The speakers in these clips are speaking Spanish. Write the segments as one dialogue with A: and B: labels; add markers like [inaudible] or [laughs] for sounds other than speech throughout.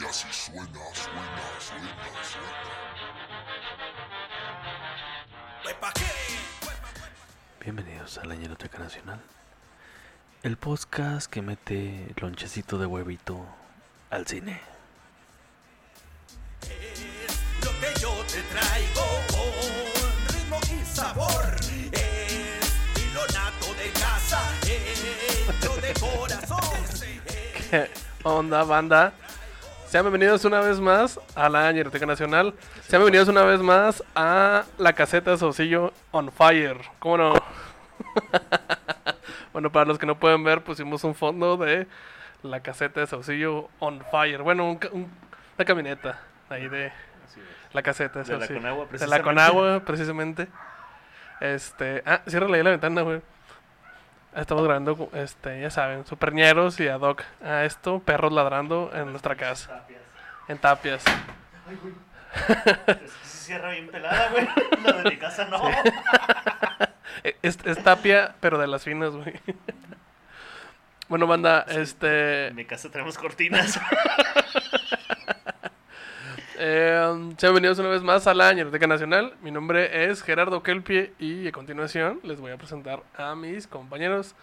A: Y así suena, suena, suena, suena.
B: Bienvenidos a la Ñeroteca Nacional, el podcast que mete lonchecito de huevito al cine.
C: lo que yo te traigo con ritmo y sabor. Es hilo nato de casa, hecho de corazón. [laughs]
D: ¿Qué onda, banda? Sean bienvenidos una vez más a la Ñeroteca Nacional. Sean bienvenidos una vez más a la caseta de Saucillo on fire. ¿Cómo no? [laughs] bueno, para los que no pueden ver, pusimos un fondo de la caseta de Saucillo on fire. Bueno, un un- una camioneta ahí de la caseta de
B: De la
D: Saucillo.
B: Conagua,
D: De la
B: precisamente.
D: Conagua, precisamente. Este, ah, ahí la ventana, güey. Estamos grabando, este, ya saben, superñeros y ad hoc a esto, perros ladrando en nuestra casa, en tapias.
B: Es que se cierra bien pelada, güey. La de mi casa no. [laughs]
D: E- Es, es tapia, pero de las finas, güey. Bueno, banda, este,
B: En mi casa tenemos cortinas. [laughs]
D: eh, sean bienvenidos una vez más a la Ñeroteca Nacional. Mi nombre es Gerardo Kelpie y a continuación les voy a presentar a mis compañeros.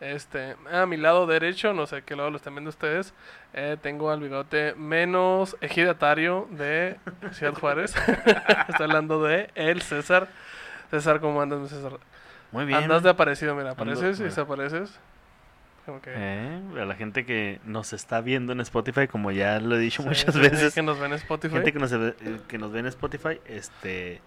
D: Este, a mi lado derecho, no sé qué lado lo están viendo ustedes, eh, tengo al bigote menos ejidatario de Ciudad Juárez. [laughs] [laughs] Estoy hablando de el César. César, ¿cómo andas, mi César?
B: Muy bien.
D: Andas de aparecido, mira, apareces y desapareces. Que...
B: Eh, a la gente que nos está viendo en Spotify, como ya lo he dicho
D: sí,
B: muchas veces,
D: Que nos ven en Spotify.
B: gente que nos, ve- eh, que nos ve en Spotify, este,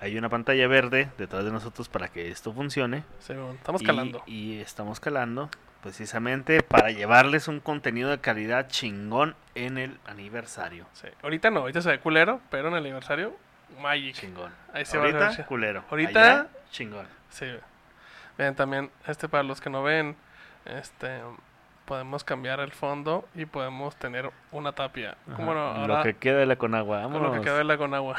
B: hay una pantalla verde detrás de nosotros para que esto funcione.
D: Sí, bueno, estamos
B: Y-
D: calando.
B: Y, estamos calando precisamente para llevarles un contenido de calidad chingón en el aniversario.
D: Sí. Ahorita no, ahorita se ve culero, pero en el aniversario, Magic.
B: Chingón.
D: Ahí se va a
B: Ahorita, culero.
D: Ahorita-
B: Allá, chingón.
D: Sí. Vean también, este para los que no ven, este podemos cambiar el fondo y podemos tener una tapia. ¿Cómo no?
B: Ajá,
D: Ahora,
B: Lo que queda de la Conagua.
D: con lo que
B: Vámonos.
D: queda de la con agua.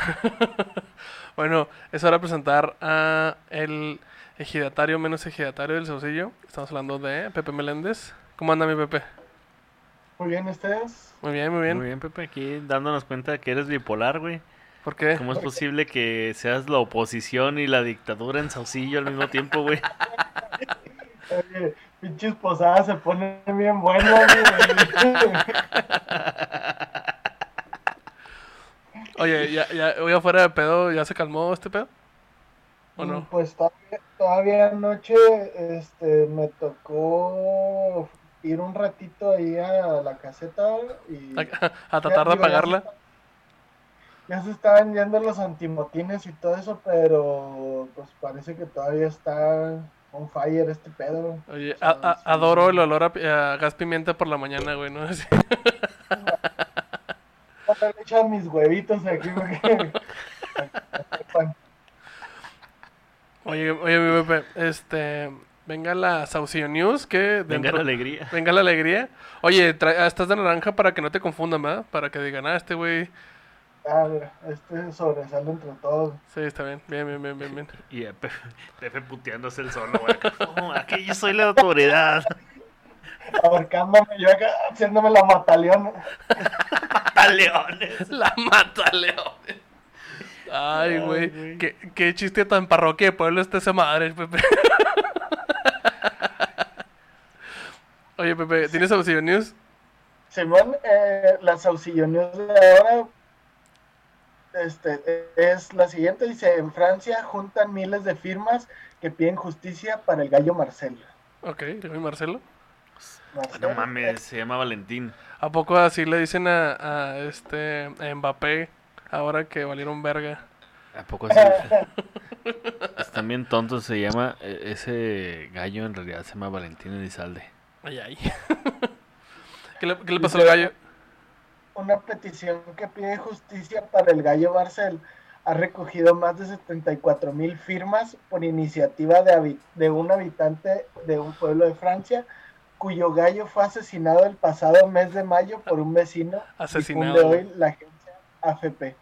D: [laughs] bueno, es hora de presentar a el ejidatario menos ejidatario del Saucillo. Estamos hablando de Pepe Meléndez. ¿Cómo anda mi Pepe?
E: Muy bien, ¿ustedes?
D: Muy bien, muy bien.
B: Muy bien, Pepe, aquí dándonos cuenta de que eres bipolar, güey.
D: ¿Por qué?
B: ¿Cómo es posible que seas la oposición y la dictadura en Saucillo al mismo tiempo, güey? [laughs]
E: Pinches posadas se ponen bien buenas, güey. [laughs]
D: Oye, ya, ya, hoy afuera de pedo, ¿ya se calmó este pedo? ¿O no?
E: Pues todavía, todavía anoche este, me tocó ir un ratito ahí a la caseta y...
D: A, [laughs] a tratar de
E: ya
D: apagarla.
E: Ya se estaban yendo los antimotines y todo eso, pero pues parece que todavía está on fire este pedo.
D: Oye,
E: O sea,
D: a- a-
E: sí.
D: adoro el olor a, gas pimienta por la mañana, güey, ¿no? [laughs]
E: Echar mis huevitos aquí porque...
D: Oye, oye, mi Pepe, este, venga la Saucillo News, que
B: Venga la alegría.
D: venga la alegría. Oye, ah, estás de naranja para que no te confundan, ¿verdad? Para que digan, ah, este güey,
E: Ah, mira, este sobresale entre todos.
D: sí, está bien, bien, bien, bien, bien, bien. [laughs]
B: Y Pepe, Pepe puteándose el solo, güey. No, aquí yo soy la autoridad.
E: ahorcándome yo acá, haciéndome la mataleón.
B: ¡A leones!
D: La mata, leones. Ay, güey, qué, qué chiste tan parroquia de pueblo está esa madre, Pepe. [laughs] Oye, Pepe, ¿tienes Saucillo News?
E: Simón, eh, la Saucillo News de ahora este, es la siguiente, dice, en Francia juntan miles de firmas que piden justicia para el gallo Marcelo.
D: Ok, ¿y Marcelo?
E: Marcelo,
B: No mames, se llama Valentín.
D: ¿A poco así le dicen a, a este a Mbappé ahora que valieron verga?
B: ¿A poco así? [laughs] Están bien tontos, se llama... eh, Ese gallo en realidad se llama Valentín Elizalde.
D: Ay, ay. [laughs] ¿Qué, le, qué le pasó al gallo?
E: Una petición que pide justicia para el gallo Marcel ha recogido más de 74 mil firmas por iniciativa de, de un habitante de un pueblo de Francia cuyo gallo fue asesinado el pasado mes de mayo por un vecino.
D: Asesinado.
E: difunde hoy la agencia AFP.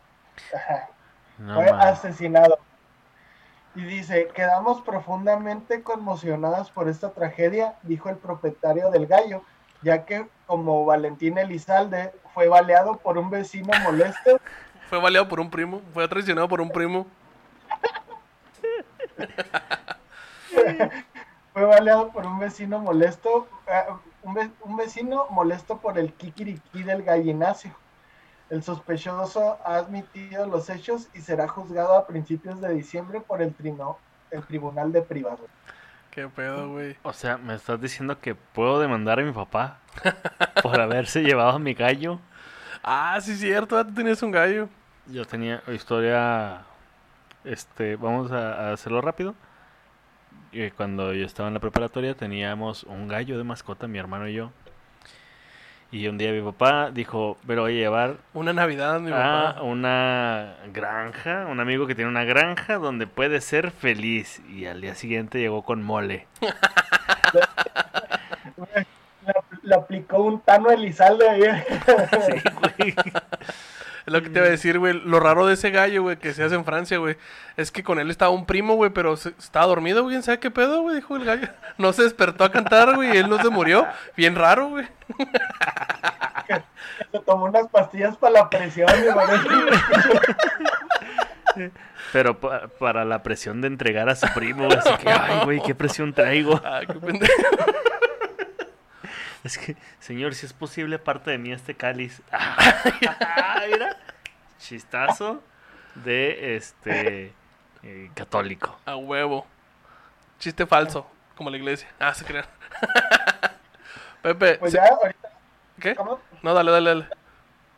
B: No
E: fue asesinado. Y dice, quedamos profundamente conmocionados por esta tragedia, dijo el propietario del gallo, ya que como Valentín Elizalde fue baleado por un vecino molesto,
D: Fue baleado por un primo, fue traicionado por un primo.
E: fue baleado por un vecino molesto, eh, un, ve- un vecino molesto por el kikiriki del gallinacio. El sospechoso ha admitido los hechos y será juzgado a principios de diciembre por el, trino- el Tribunal de Privado.
D: Qué pedo, güey.
B: O sea, me estás diciendo que puedo demandar a mi papá [laughs] por haberse llevado a mi gallo.
D: Ah, sí, cierto, ah, tú tenías un gallo.
B: Yo tenía historia, este, vamos a, a hacerlo rápido. Eh, Cuando yo estaba en la preparatoria teníamos un gallo de mascota, mi hermano y yo. Y un día mi papá dijo, pero voy a llevar
D: Una Navidad, mi
B: a
D: papá.
B: una granja, un amigo que tiene una granja donde puede ser feliz. Y al día siguiente llegó con mole. [laughs]
E: Le, le aplicó un Tano Elizalde ahí. [laughs]
B: Sí, güey.
D: Es lo que te iba a decir, güey. Lo raro de ese gallo, güey, que se hace en Francia, güey, es que con él estaba un primo, güey, pero se- estaba dormido, güey. ¿Sabe qué pedo, güey? Dijo el gallo. [laughs] No se despertó a cantar, güey, y él no se murió. Bien raro, güey. [laughs]
E: Se tomó unas pastillas para la presión. y Valentín. [laughs]
B: Pero pa- para la presión de entregar a su primo, güey, así que, ay, güey, qué presión traigo.
D: Ah, qué pendejo.
B: Es que, señor, si es posible, parte de mí este cáliz. [laughs] Ah, mira. Chistazo de este eh, católico.
D: A huevo. Chiste falso, como la iglesia. Ah, se crean. [laughs] Pepe,
E: Pues
D: se-
E: ya, ahorita,
D: ¿qué?
E: ¿cómo?
D: No, dale, dale, dale.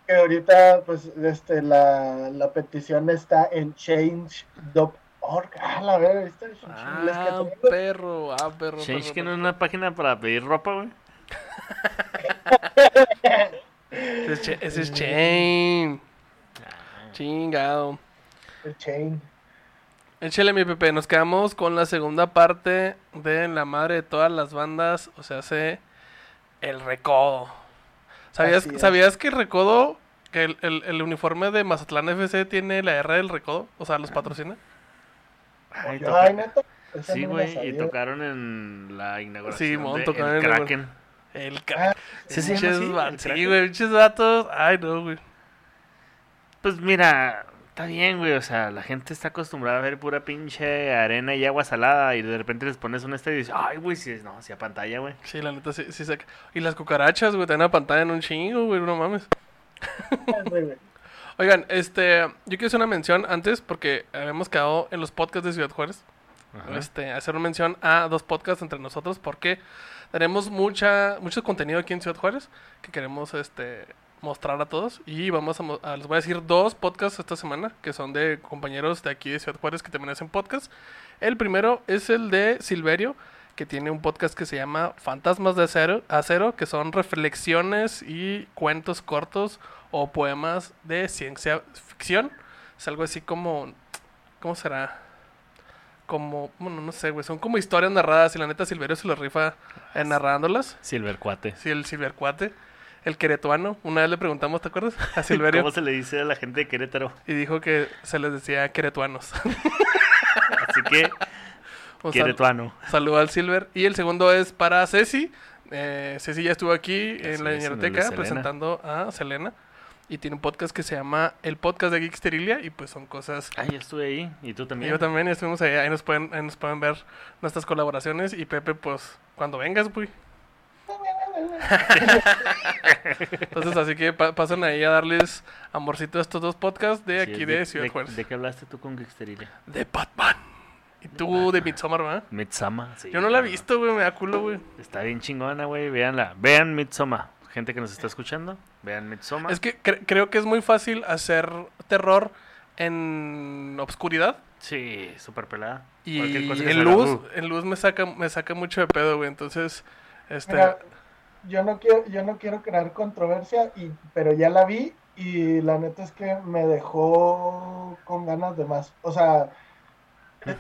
E: Que ahorita, pues, este, la, la petición está en change.org. Ah, la verdad,
D: Ah, perro, ah, perro.
B: Change
D: perro,
B: que no es una página para pedir ropa, güey.
D: Ese es, ese es Chain. Chingado.
E: El chain.
D: Échale mi Pepe, nos quedamos con la segunda parte de la madre de todas las bandas, o sea, hace el recodo. ¿Sabías,
E: es.
D: ¿sabías que el recodo, que el, el- el uniforme de Mazatlán FC tiene la R del recodo? O sea, los patrocina.
B: Ay,
E: Ay,
B: Sí, güey, y tocaron en la inauguración
D: Sí, mon,
B: de
D: tocaron
B: El
D: en el-
B: Kraken.
D: El
E: Ah,
D: ca...
B: ¿Sí
D: Sí,
B: Kraken?
D: güey, pinches vatos. Ay, no, güey.
B: Pues mira, está bien, güey, o sea, la gente está acostumbrada a ver pura pinche arena y agua salada y de repente les pones un estadio y dices, ay, güey, si es, no, si a pantalla, güey.
D: Sí, la neta, sí, sí saca. Y las cucarachas, güey, te dan una pantalla en un chingo, güey, no mames. [laughs] Oigan, este, yo quiero hacer una mención antes porque habíamos quedado en los podcasts de Ciudad Juárez.
B: Ajá.
D: Este, hacer una mención a dos podcasts entre nosotros porque tenemos mucha, mucho contenido aquí en Ciudad Juárez que queremos este, mostrar a todos. Y vamos a, a- les voy a decir dos podcasts esta semana que son de compañeros de aquí de Ciudad Juárez que también hacen podcast. El primero es el de Silverio, que tiene un podcast que se llama Fantasmas de Acero, Acero que son reflexiones y cuentos cortos o poemas de ciencia ficción. Es algo así como, ¿cómo será? Como, bueno, no sé, güey, son como historias narradas y la neta Silverio se lo rifa eh, narrándolas.
B: Silver Cuate.
D: Sí, el Silvercuate, el queretuano. Una vez le preguntamos, ¿te acuerdas? A Silverio.
B: ¿Cómo se le dice a la gente de Querétaro?
D: Y dijo que se les decía queretuanos. [laughs]
B: Así que,
D: Un sal-
B: Queretuano.
D: saludo al Silver. Y el segundo es para Ceci. Eh, Ceci ya estuvo aquí
B: Así
D: en la biblioteca presentando a Selena. Y tiene un podcast que se llama El Podcast de Geeksterilia. Y pues son cosas
B: Ay, yo estuve ahí. ¿Y tú
D: Y
B: también?
D: yo también, estuvimos ahí, ahí nos pueden, ahí nos pueden ver nuestras colaboraciones y Pepe, pues, cuando vengas, güey. [laughs] Entonces, así que pa- pasen ahí a darles amorcito a estos dos podcasts de
B: Sí,
D: aquí de, Ciudad
B: de,
D: Juárez.
B: ¿De qué hablaste tú con Geeksterilia?
D: De Batman. Y tú de Midsommar, ¿verdad?
B: Midsummer. sí,
D: Yo no la he visto, güey, me da culo, güey.
B: Está bien chingona, güey. Véanla. Vean Midsommar. Gente que nos está escuchando, vean Midsommar.
D: Es que cre- creo que es muy fácil hacer terror en obscuridad.
B: Sí, súper pelada.
D: Y en luz,
B: uh.
D: en luz me saca, me saca mucho de pedo, güey. Entonces, este...
E: Mira, yo no quiero, yo no quiero crear controversia, y, pero ya la vi y la neta es que me dejó con ganas de más. O sea,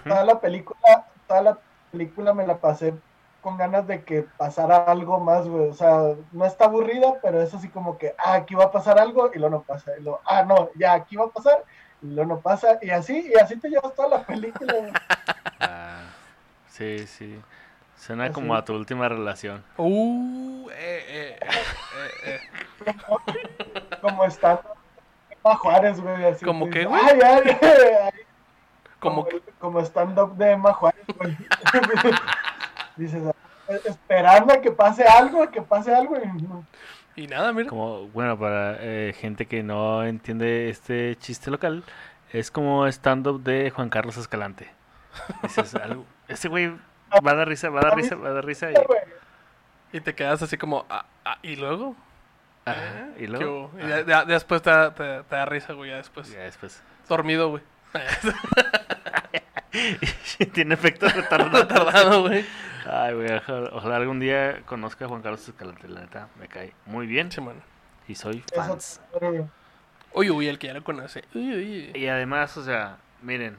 E: toda la película, toda la película me la pasé con ganas de que pasara algo más, güey. O sea, no está aburrida, pero es así como que, ah, aquí va a pasar algo y luego no pasa. Y luego, ah, no, ya aquí va a pasar y luego no pasa. Y así, y así te llevas toda la película.
B: Ah, sí, sí. Suena
E: Así.
B: como a tu última relación.
D: Uh, uh, eh, eh, eh, eh, [laughs]
E: Como está Emma Juárez, güey. Así
D: ¿Cómo
E: que
D: güey?
E: Ay, ay, ay,
D: Como
E: como,
D: que,
E: como stand-up de Emma Juárez, güey. [laughs] Dices, esperando a que pase algo, a que pase algo. Y no.
D: y nada, mira.
B: Como, bueno, para eh, gente que no entiende este chiste local, es como stand-up de Juan Carlos Escalante. Dices, [laughs] algo, ese güey va a dar risa, va a dar risa, va a dar risa y,
D: te quedas así como, ah, ah, ¿y luego?
B: ajá, y
D: ¿Qué
B: luego?
D: Y ya- ya- después te, da- te- te da risa, güey, ya después.
B: ya después.
D: Dormido, güey. [laughs]
B: Tiene efecto retardado. [laughs]
D: Retardado, güey.
B: Ay, güey, ojalá, ojalá algún día conozca a Juan Carlos Escalante, la neta, me cae muy bien
D: Sí, man.
B: y soy
E: eso-
B: fans.
D: Uy, uy, el que ya lo conoce. Uy, uy.
B: Y además, o sea, miren,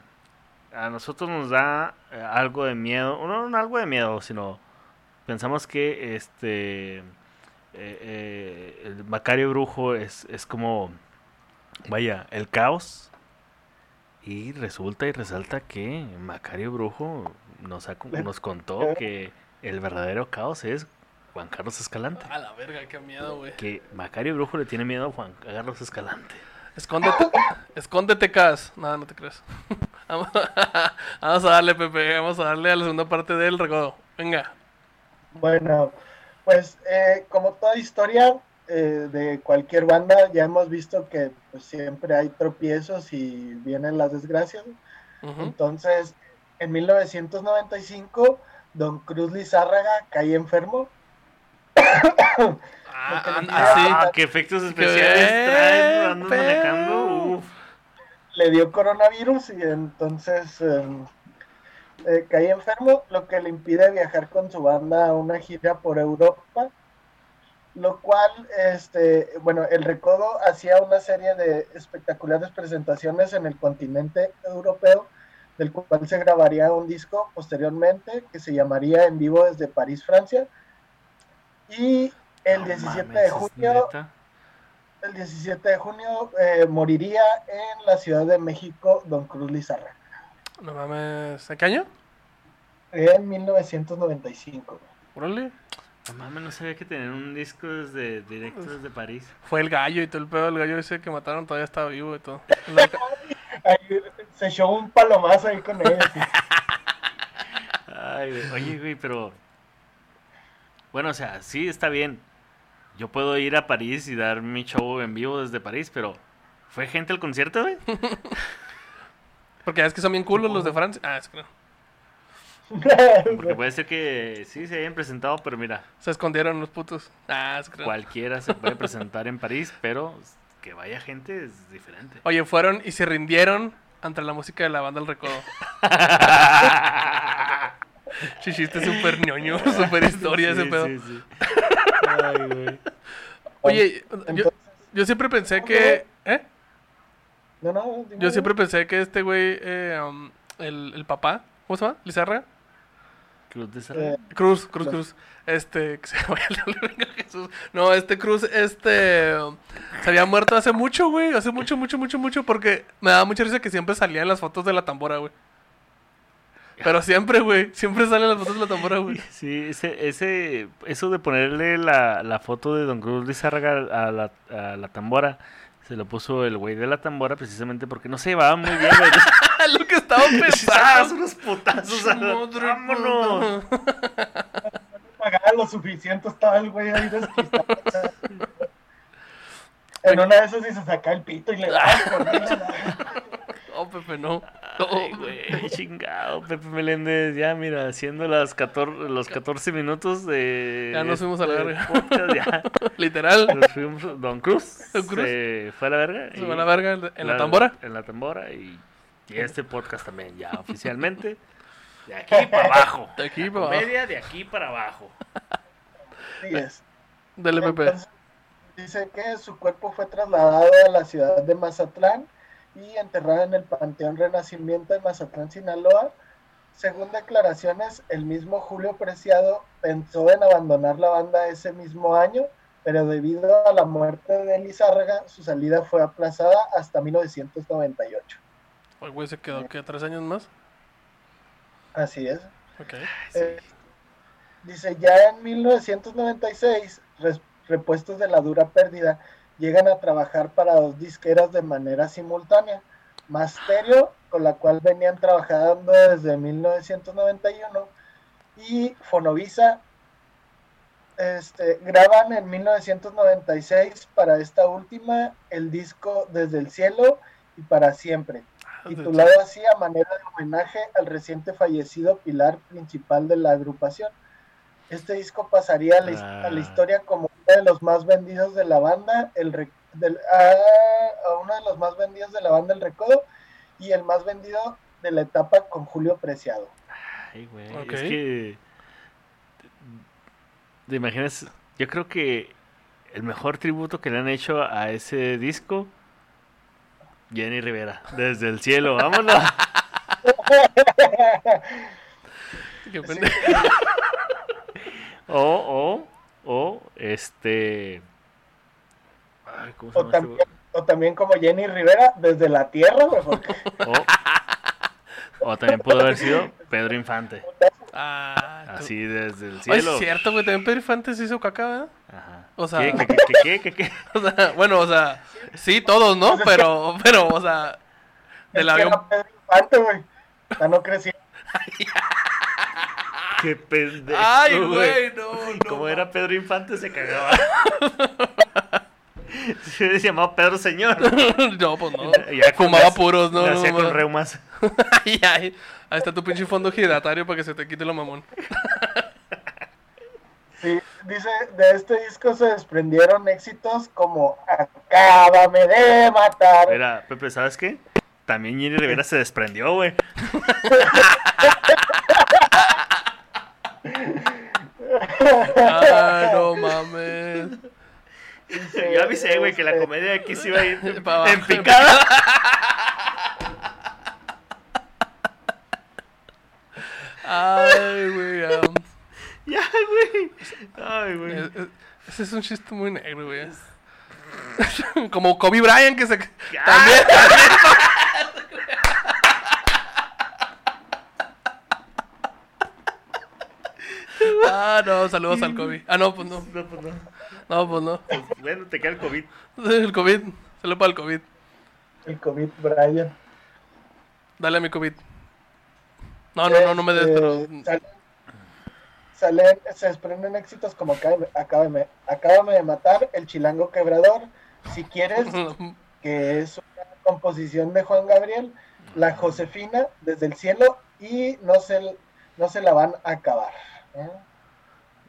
B: a nosotros nos da eh, algo de miedo, no, no algo de miedo, sino pensamos que este eh, eh, el Macario Brujo es, es como, vaya, el caos. Y resulta y resalta que Macario Brujo nos, ha nos contó que el verdadero caos es Juan Carlos Escalante.
D: A la verga, qué miedo, güey.
B: Que Macario Brujo le tiene miedo a Juan Carlos Escalante.
D: Escóndete, escóndete, Cas. Nada, no te creas. [laughs] Vamos vamos a darle, Pepe. Vamos a darle a la segunda parte del recodo. Venga.
E: Bueno, pues eh, como toda historia eh, de cualquier banda, ya hemos visto que pues, siempre hay tropiezos y vienen las desgracias. Entonces, en 1995, Don Cruz Lizárraga cae enfermo. [coughs]
D: Ah,
E: que
D: ah, ah, sí.
B: Ah, qué efectos especiales manejando. Uf.
E: le dio coronavirus y entonces eh, eh, cae enfermo, lo que le impide viajar con su banda a una gira por Europa, lo cual, este, bueno, el Recodo hacía una serie de espectaculares presentaciones en el continente europeo, del cual se grabaría un disco posteriormente que se llamaría En vivo desde París, Francia, y el
B: No
E: 17
B: mames,
E: de
B: ¿es
E: junio el 17 de junio eh, moriría en la Ciudad de México Don Cruz Lizarra
D: No mames. ¿De qué año?
E: en 1995.
D: Órale.
B: No mames, no sabía que tenían un disco desde directo desde París.
D: Fue el gallo y todo el pedo. El gallo ese que mataron todavía estaba vivo y todo. [laughs]
E: Ahí se echó un palomazo ahí con sí.
B: Ay, güey. Oye, güey, pero. Bueno, o sea, sí está bien. Yo puedo ir a París y dar mi show en vivo desde París, pero. ¿Fue gente al concierto, güey? [laughs]
D: Porque es que son bien culos los de Francia. Ah, es que no.
B: Porque puede ser que sí se hayan presentado, pero mira,
D: Se escondieron los putos. Ah, es que no.
B: cualquiera se puede presentar en París, pero que vaya gente es diferente.
D: Oye, fueron y se rindieron ante la música de la banda El Recodo. [laughs] Chichiste súper ñoño, súper historia ese pedo.
B: sí, sí. Ay, güey.
D: Oye, yo,
E: Entonces,
D: yo siempre pensé que... ¿Eh?
E: no, no, dime,
D: Yo siempre pensé que este güey, eh, um, el, el papá, ¿cómo se llama? ¿Lizarra?
B: Cruz de
E: eh,
D: Cruz, Cruz, Cruz. Este, [laughs] que se vaya Jesús. No, este Cruz, este, se había muerto hace mucho, güey. Hace mucho, mucho, mucho, mucho. Porque me daba mucha risa que siempre salía en las fotos de la tambora, güey. Pero siempre, güey. Siempre salen las fotos de la tambora, güey. [laughs]
B: Sí, ese, ese, eso de ponerle la, la foto de Don Cruz Lizárraga a la, a la tambora, se lo puso el güey de la tambora precisamente porque no se llevaba muy bien, güey.
D: Lo que estaba [laughs] pensando.
B: unos putazos. ¡Vámonos! [laughs]
E: pagaba lo suficiente, estaba el güey ahí despistado. En una de esas sí se saca el pito y le da. [laughs]
D: Oh, Pepe, no.
B: Ay, güey, chingado, Pepe Meléndez, ya mira, haciendo las 14, los 14 minutos de...
D: Ya nos fuimos a la verga.
B: podcast, ya.
D: Literal.
B: Nos fuimos, Don Cruz,
D: Don Cruz.
B: se fue a la verga.
D: Se
B: y-
D: va a la verga en la- en la tambora.
B: En la tambora y, y este podcast también, ya [laughs] oficialmente. De aquí para abajo.
D: De aquí para abajo.
B: Comedia de aquí para abajo.
E: Así es.
D: Dale, Pepe.
E: Entonces, dice que su cuerpo fue trasladado a la ciudad de Mazatlán y enterrado en el Panteón Renacimiento de Mazatlán, Sinaloa. Según declaraciones, el mismo Julio Preciado pensó en abandonar la banda ese mismo año, pero debido a la muerte de Lizárraga, su salida fue aplazada hasta 1998.
D: El güey se quedó, ¿qué? ¿Tres años más?
E: Así es.
D: Ok.
B: Sí.
E: Eh, Dice, ya en 1996, res- repuestos de la dura pérdida llegan a trabajar para dos disqueras de manera simultánea. Masterio, con la cual venían trabajando desde 1991, y Fonovisa este, graban en 1996 para esta última el disco Desde el Cielo y para siempre, titulado así a manera de homenaje al reciente fallecido pilar principal de la agrupación. Este disco pasaría a la, his- a la
B: Ah.
E: historia como uno de los más vendidos de la banda, el re- del- a- a uno de los más vendidos de la banda El Recodo y el más vendido de la etapa con Julio Preciado.
B: Ay, güey. Es que. ¿Te imaginas? Yo creo que el mejor tributo que le han hecho a ese disco. Jenny Rivera, desde el cielo, vámonos. [laughs]
D: Qué.
B: O, o, o, este. Ay, ¿cómo se
E: O
B: llama este
E: también, o también como Jenny Rivera, desde la tierra,
B: o también pudo haber sido Pedro Infante, [laughs]
D: Ah, tú-
B: así desde el
D: Oye,
B: cielo.
D: es cierto, güey. También Pedro Infante se hizo caca, ¿verdad?
B: Ajá.
D: O sea-
B: ¿Qué, qué, qué, qué, qué, qué? [laughs]
D: O sea, bueno, o sea, sí, todos, ¿no? [laughs] Pero, pero, o sea, del avión.
E: era Pedro Infante, güey. Ya no crecí. [laughs]
B: Qué pendejo.
D: Ay, güey, no, no.
B: Como era Pedro Infante, se cagaba. Se llamaba Pedro Señor.
D: no, pues no.
B: Ya
D: Fumaba puros, no, no,
B: Nacía
D: no,
B: con reumas.
D: Ay, ay. Ahí está tu pinche fondo giratorio para que se te quite lo mamón.
E: Sí, dice, de este disco se desprendieron éxitos como Acábame de matar.
B: Mira, Pepe, ¿sabes qué? También Jenny Rivera se desprendió, güey.
D: Ay, no mames.
E: Dice,
B: Yo avisé, güey, que la comedia de aquí se iba a ir en picada.
D: Ay, güey. am.
B: Ya, güey. Güey.
D: Ese es un chiste muy negro, güey. [laughs] Como Kobe Bryant que se... También. [laughs] Ah, no, saludos al Kobe. Ah, no, pues no.
B: No, pues no.
D: No, pues no.
B: Pues, bueno, te queda el COVID. [laughs]
D: El COVID. Saludos para el COVID.
E: El COVID Brian.
D: Dale a mi COVID. No, no, no, no me des, pero...
E: Salen, se desprenden éxitos como Acábame, Acábame, Acábame de matar, El Chilango Quebrador, Si quieres, [laughs] que es una composición de Juan Gabriel, La Josefina, Desde el Cielo, y No se, no se la van a acabar. ¿eh?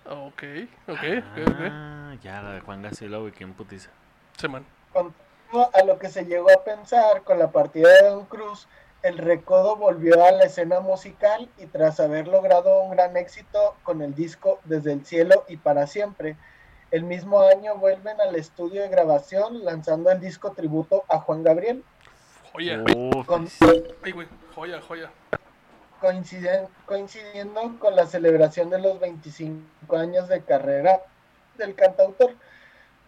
D: Ok, ok.
B: Ah, ya, la de Juan Gacielo, güey, quién putiza.
D: Sí, man.
E: Contrario a lo que se llegó a pensar con la partida de Don Cruz, el Recodo volvió a la escena musical y tras haber logrado un gran éxito con el disco Desde el Cielo y para siempre, el mismo año vuelven al estudio de grabación lanzando el disco tributo a Juan Gabriel,
D: Joya.
B: Uf,
E: con-
D: Ay, güey. Joya, joya.
E: coinciden- coincidiendo con la celebración de los 25 años de carrera del cantautor,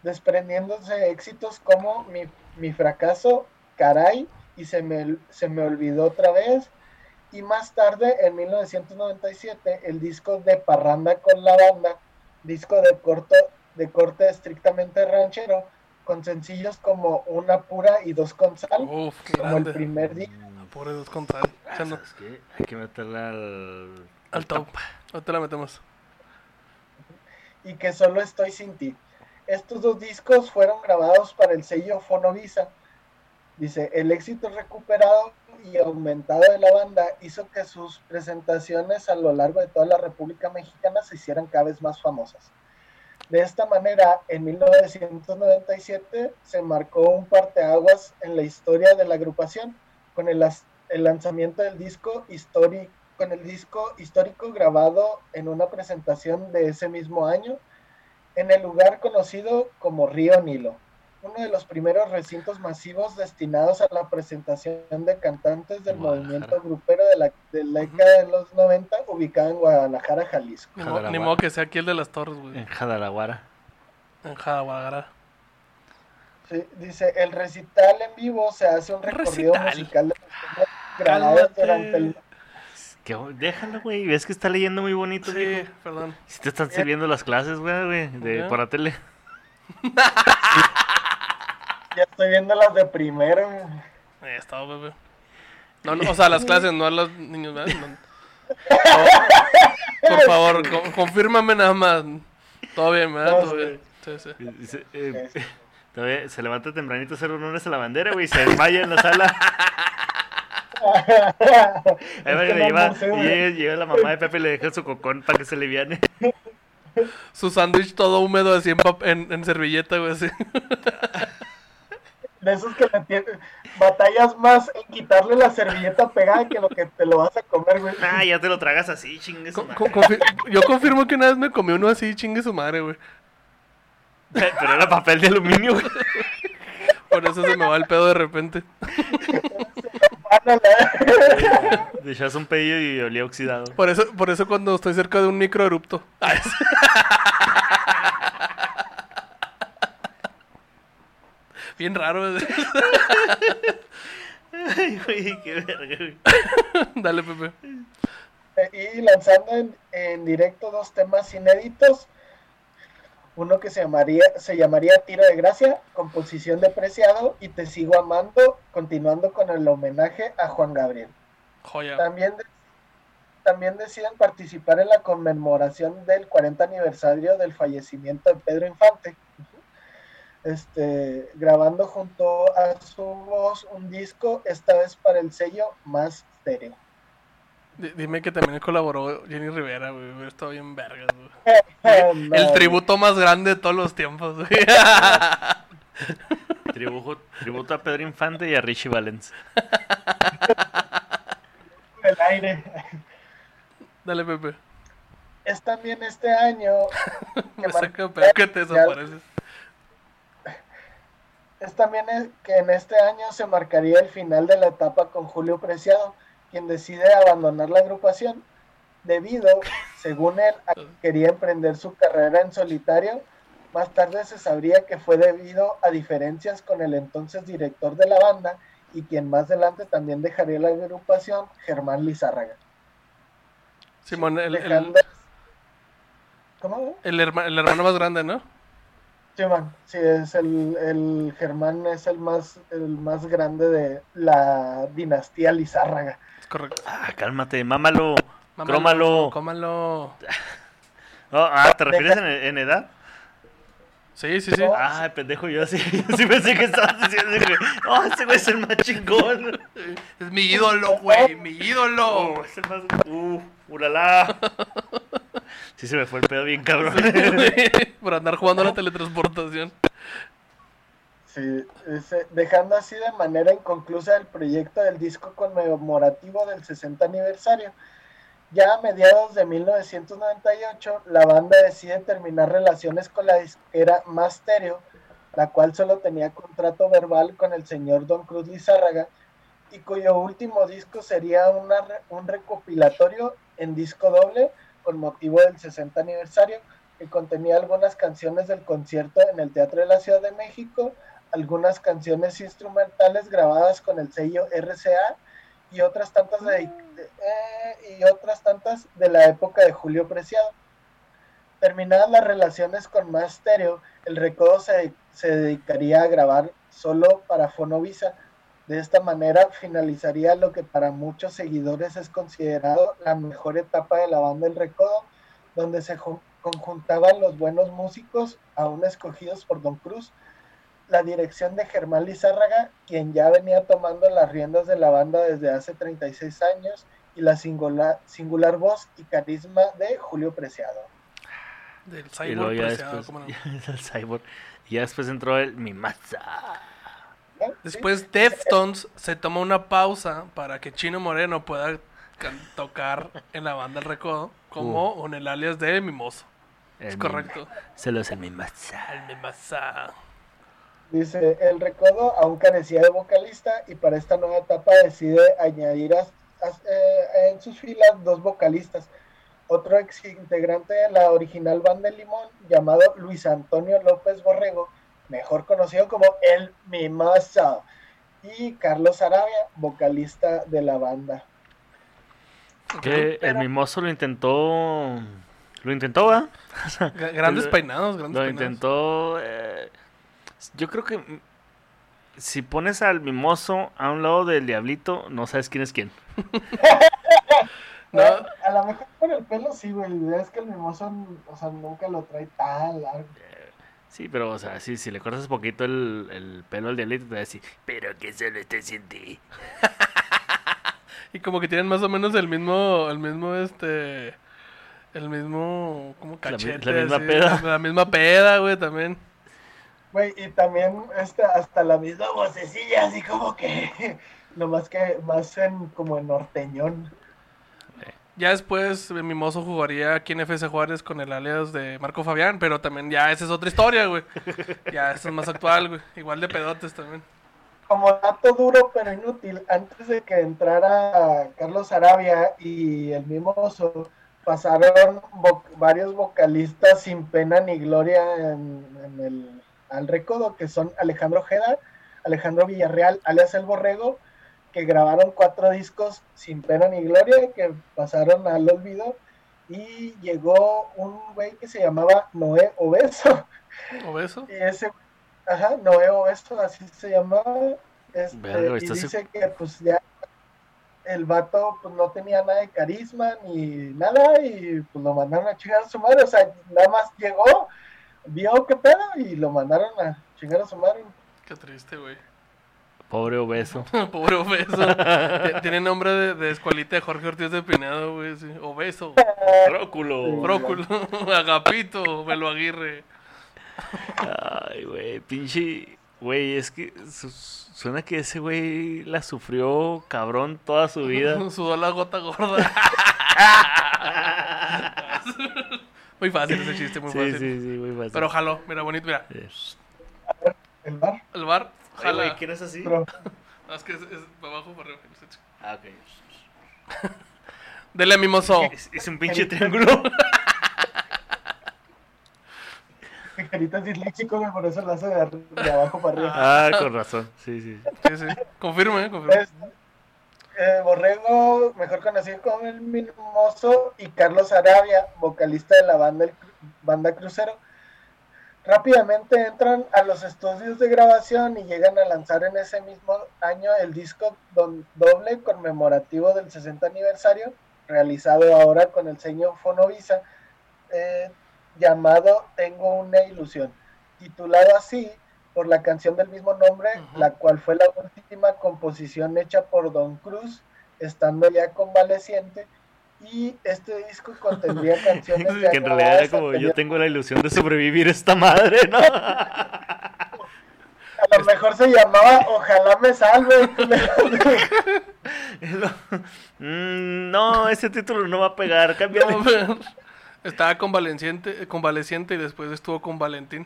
E: desprendiéndose éxitos como Mi, Mi fracaso, Caray y se me, se me olvidó otra vez. Y más tarde, en 1997, el disco de Parranda con la banda, disco de, corto, de corte estrictamente ranchero, con sencillos como Una pura y dos con sal,
D: Uf,
E: como el primer día.
D: Pobre dos con sal.
B: Hay que meterla al...
D: al top. Ahorita la metemos.
E: y que solo estoy sin ti. Estos dos discos fueron grabados para el sello Fonovisa. Dice, el éxito recuperado y aumentado de la banda hizo que sus presentaciones a lo largo de toda la República Mexicana se hicieran cada vez más famosas. De esta manera, en 1997 se marcó un parteaguas en la historia de la agrupación con el, lanzamiento del disco histórico con el disco histórico grabado en una presentación de ese mismo año en el lugar conocido como Río Nilo, uno de los primeros recintos masivos destinados a la presentación de cantantes del movimiento grupero de la, de la década de los 90, ubicado en Guadalajara, Jalisco.
D: Ni, mo-
B: Jadalaguara.
D: ni modo que sea aquí el de las torres, güey.
B: En Jadalaguara.
D: En Jadaguadalajara.
E: Sí, dice, el recital en vivo se hace un recorrido
D: Recital.
E: musical de grabados durante el,
B: Que, déjalo, güey. Ves que está leyendo muy bonito,
D: Sí, perdón.
B: Si te están sirviendo las clases, güey, de, por la tele. [laughs]
E: Ya estoy viendo las de primero.
D: Ahí está, bebé. No, no, o sea, las clases, no a los niños, ¿verdad? No. No. Por favor, co- confírmame nada más. Todo bien, ¿verdad? Todo
E: sí.
D: bien. Sí, sí.
B: Se, eh, [laughs] todavía se levanta tempranito a hacer honores a la bandera, güey, y se desmaya en la sala. [laughs] Ahí va, le lleva, y llega, la mamá de Pepe y le deja su cocón para que se liviane.
D: Su sándwich todo húmedo así en, pap- en, en servilleta, güey, así. [laughs]
E: De esos que le tienen- batallas más en quitarle la servilleta pegada que lo que te lo vas a comer, güey.
B: Ah, ya te lo tragas así, chingue su madre.
D: co- Yo confirmo que una vez me comí uno así, chingue su madre, güey. [laughs]
B: Pero era papel de aluminio, güey.
D: Por eso se me va el pedo de repente.
B: Echas [laughs] un pedillo y olía oxidado.
D: Por eso, por eso cuando estoy cerca de un micro erupto. [laughs] Bien raro. [laughs]
B: Ay, güey, qué verga, güey. [laughs]
D: Dale, Pepe.
E: Y lanzando en, en directo dos temas inéditos. Uno que se llamaría, se llamaría Tiro de Gracia, composición de Preciado, y Te Sigo Amando, continuando con el homenaje a Juan Gabriel.
D: Joya.
E: También, de- también deciden participar en la conmemoración del 40 aniversario del fallecimiento de Pedro Infante, este, grabando junto a su voz un disco, esta vez para el sello Más Stereo.
D: D- Dime que también colaboró Jenny Rivera, güey. hubiera estado bien vergas, güey. [laughs]
E: No,
D: El tributo más grande de todos los tiempos, güey. [laughs]
B: Tributo, tributo a Pedro Infante y a Richie Valens. [laughs]
E: el aire.
D: Dale, Pepe.
E: Es también este año
D: Me
E: mar-
D: saca que te desapareces.
E: Es también es que en este año se marcaría el final de la etapa con Julio Preciado, quien decide abandonar la agrupación debido, según él, a que quería emprender su carrera en solitario. Más tarde se sabría que fue debido a diferencias con el entonces director de la banda y quien más adelante también dejaría la agrupación, Germán Lizárraga.
D: Simón, el, el,
E: Dejando... ¿Cómo?
D: el herma- el hermano más grande, ¿no?
E: Sí, man. Sí, es el, el Germán es el más, el más grande de la dinastía Lizárraga.
D: Es correcto.
B: Ah, cálmate, mámalo.
D: Mámalo,
B: Crómalo.
D: Cómalo. [laughs]
B: Oh, ah, ¿te refieres en, en edad?
D: Sí, sí, sí.
E: No.
B: Ah, pendejo, yo sí, [laughs] yo sí pensé que estabas diciendo que, oh, ese güey es el más chingón.
D: Es mi ídolo, güey. Mi ídolo.
B: Oh, es el más, uh, uralá. [laughs] Sí se me fue el pedo bien cabrón. [laughs]
D: Por andar jugando a la teletransportación.
E: Sí, ese- dejando así de manera inconclusa el proyecto del disco conmemorativo del 60 aniversario. Ya a mediados de 1998, la banda decide terminar relaciones con la disquera Masterio, la cual solo tenía contrato verbal con el señor Don Cruz Lizárraga, y cuyo último disco sería una un recopilatorio en disco doble con motivo del 60 aniversario, que contenía algunas canciones del concierto en el Teatro de la Ciudad de México, algunas canciones instrumentales grabadas con el sello RCA y otras tantas de, eh, y otras tantas de la época de Julio Preciado. Terminadas las relaciones con Más Stereo, el recodo se, se dedicaría a grabar solo para Fonovisa. De esta manera finalizaría lo que para muchos seguidores es considerado la mejor etapa de la banda El Recodo, donde se ju- conjuntaban los buenos músicos, aún escogidos por Don Cruz, la dirección de Germán Lizárraga, quien ya venía tomando las riendas de la banda desde hace 36 años, y la singular, singular voz y carisma de Julio Preciado.
D: Del
B: y luego
D: cyborg
B: ya
D: preciado,
B: después,
D: ¿cómo no? [laughs]
B: el cyborg. Y ya después entró el mi maza.
E: ¿no?
D: Después Deftones se toma una pausa para que Chino Moreno pueda tocar en la banda El Recodo como con el alias de Mimoso.
B: El
D: Es correcto.
B: Solo es el mi maza.
D: El Mimosa.
E: Dice, el recodo aún carecía de vocalista y para esta nueva etapa decide añadir a- a- eh, en sus filas dos vocalistas. Otro ex integrante de la original banda de Limón, llamado Luis Antonio López Borrego, mejor conocido como El Mimoso, y Carlos Arabia, vocalista de la banda.
B: Que el mimoso lo intentó. Lo intentó, ¿va? [laughs]
D: Gra- Grandes peinados, grandes
B: Lo
D: peinados.
B: intentó. eh, yo creo que. mm, Si pones al mimoso a un lado del diablito, no sabes quién es quién. [laughs]
D: No.
E: A lo mejor por el pelo sí, güey. Es que el mimoso, o sea, nunca lo trae tan largo.
B: Sí, pero, o sea, sí, si le cortas poquito el, el pelo al diablito, te va a decir, pero que solo esté sin ti.
D: Y como que tienen más o menos el mismo, el mismo, este, el mismo, como cachete.
B: la misma
D: así,
B: peda. [laughs]
D: La misma peda, güey, también.
E: Güey, y también este, hasta la misma vocecilla, así como que. [laughs] Nomás que más en como en norteñón.
D: Ya después eh, Mimoso jugaría aquí en FC Juárez con el alias de Marco Fabián, pero también ya esa es otra historia, güey. Ya esa es más actual, güey. Igual de pedotes también.
E: Como dato duro pero inútil, antes de que entrara Carlos Arabia y el mimoso, pasaron varios vocalistas sin pena ni gloria en, el al recodo, que son Alejandro Ojeda, Alejandro Villarreal, alias El Borrego, que grabaron cuatro discos sin pena ni gloria, que pasaron al olvido, y llegó un güey que se llamaba Noé Obeso, [laughs]
D: ¿Obeso?
E: y ese, ajá, Noé Obeso, así se llamaba. Este,
B: Verga,
E: y dice que pues ya el vato pues no tenía nada de carisma ni nada y pues lo mandaron a chingar a su madre. O sea, nada más llegó, vio qué pedo y lo mandaron a chingar a su madre.
D: Qué triste, güey.
B: Pobre obeso. [laughs]
D: Pobre obeso. Tiene nombre de, de escuelita de Jorge Ortiz de Pinedo, güey. sí. Obeso.
B: Róculo.
D: Bróculo. [laughs] Agapito. Velo Aguirre.
B: Ay, güey, pinche. Güey, es que su- suena que ese güey la sufrió cabrón toda su vida. [laughs]
D: Sudó la gota gorda. muy fácil ese chiste, muy
B: Sí,
D: fácil.
B: sí, sí, muy fácil.
D: Pero jaló, mira, bonito, mira.
E: El bar,
D: El bar,
B: Ay,
D: jala.
B: güey, ¿quién es así?
E: pero
D: Ah, [laughs] es que es, es para [laughs] abajo, para arriba.
B: Ah, ok.
D: Dele mimoso.
B: Es, es un pinche triángulo.
E: Tijerita es disléxico, güey, por eso lo hace de, de abajo para arriba.
B: Ah, con razón. Sí, sí.
D: Sí, sí. Confirme, eh, confirme.
E: Es, eh, Borrego, mejor conocido como el Mimoso, y Carlos Arabia, vocalista de la banda, el banda Crucero. Rápidamente entran a los estudios de grabación y llegan a lanzar en ese mismo año el disco doble conmemorativo del 60 aniversario, realizado ahora con el sello Fonovisa, eh, llamado Tengo una ilusión, titulado así por la canción del mismo nombre, la cual fue la última composición hecha por Don Cruz, estando ya convaleciente, y este disco contendría canciones
B: que en realidad era como yo tengo la ilusión de sobrevivir esta madre, ¿no?
E: A lo mejor se llamaba Ojalá me salve.
B: Mm, no, ese título no va a pegar. Cámbiale.
D: No, Estaba convaleciente, convaleciente y después estuvo con Valentín.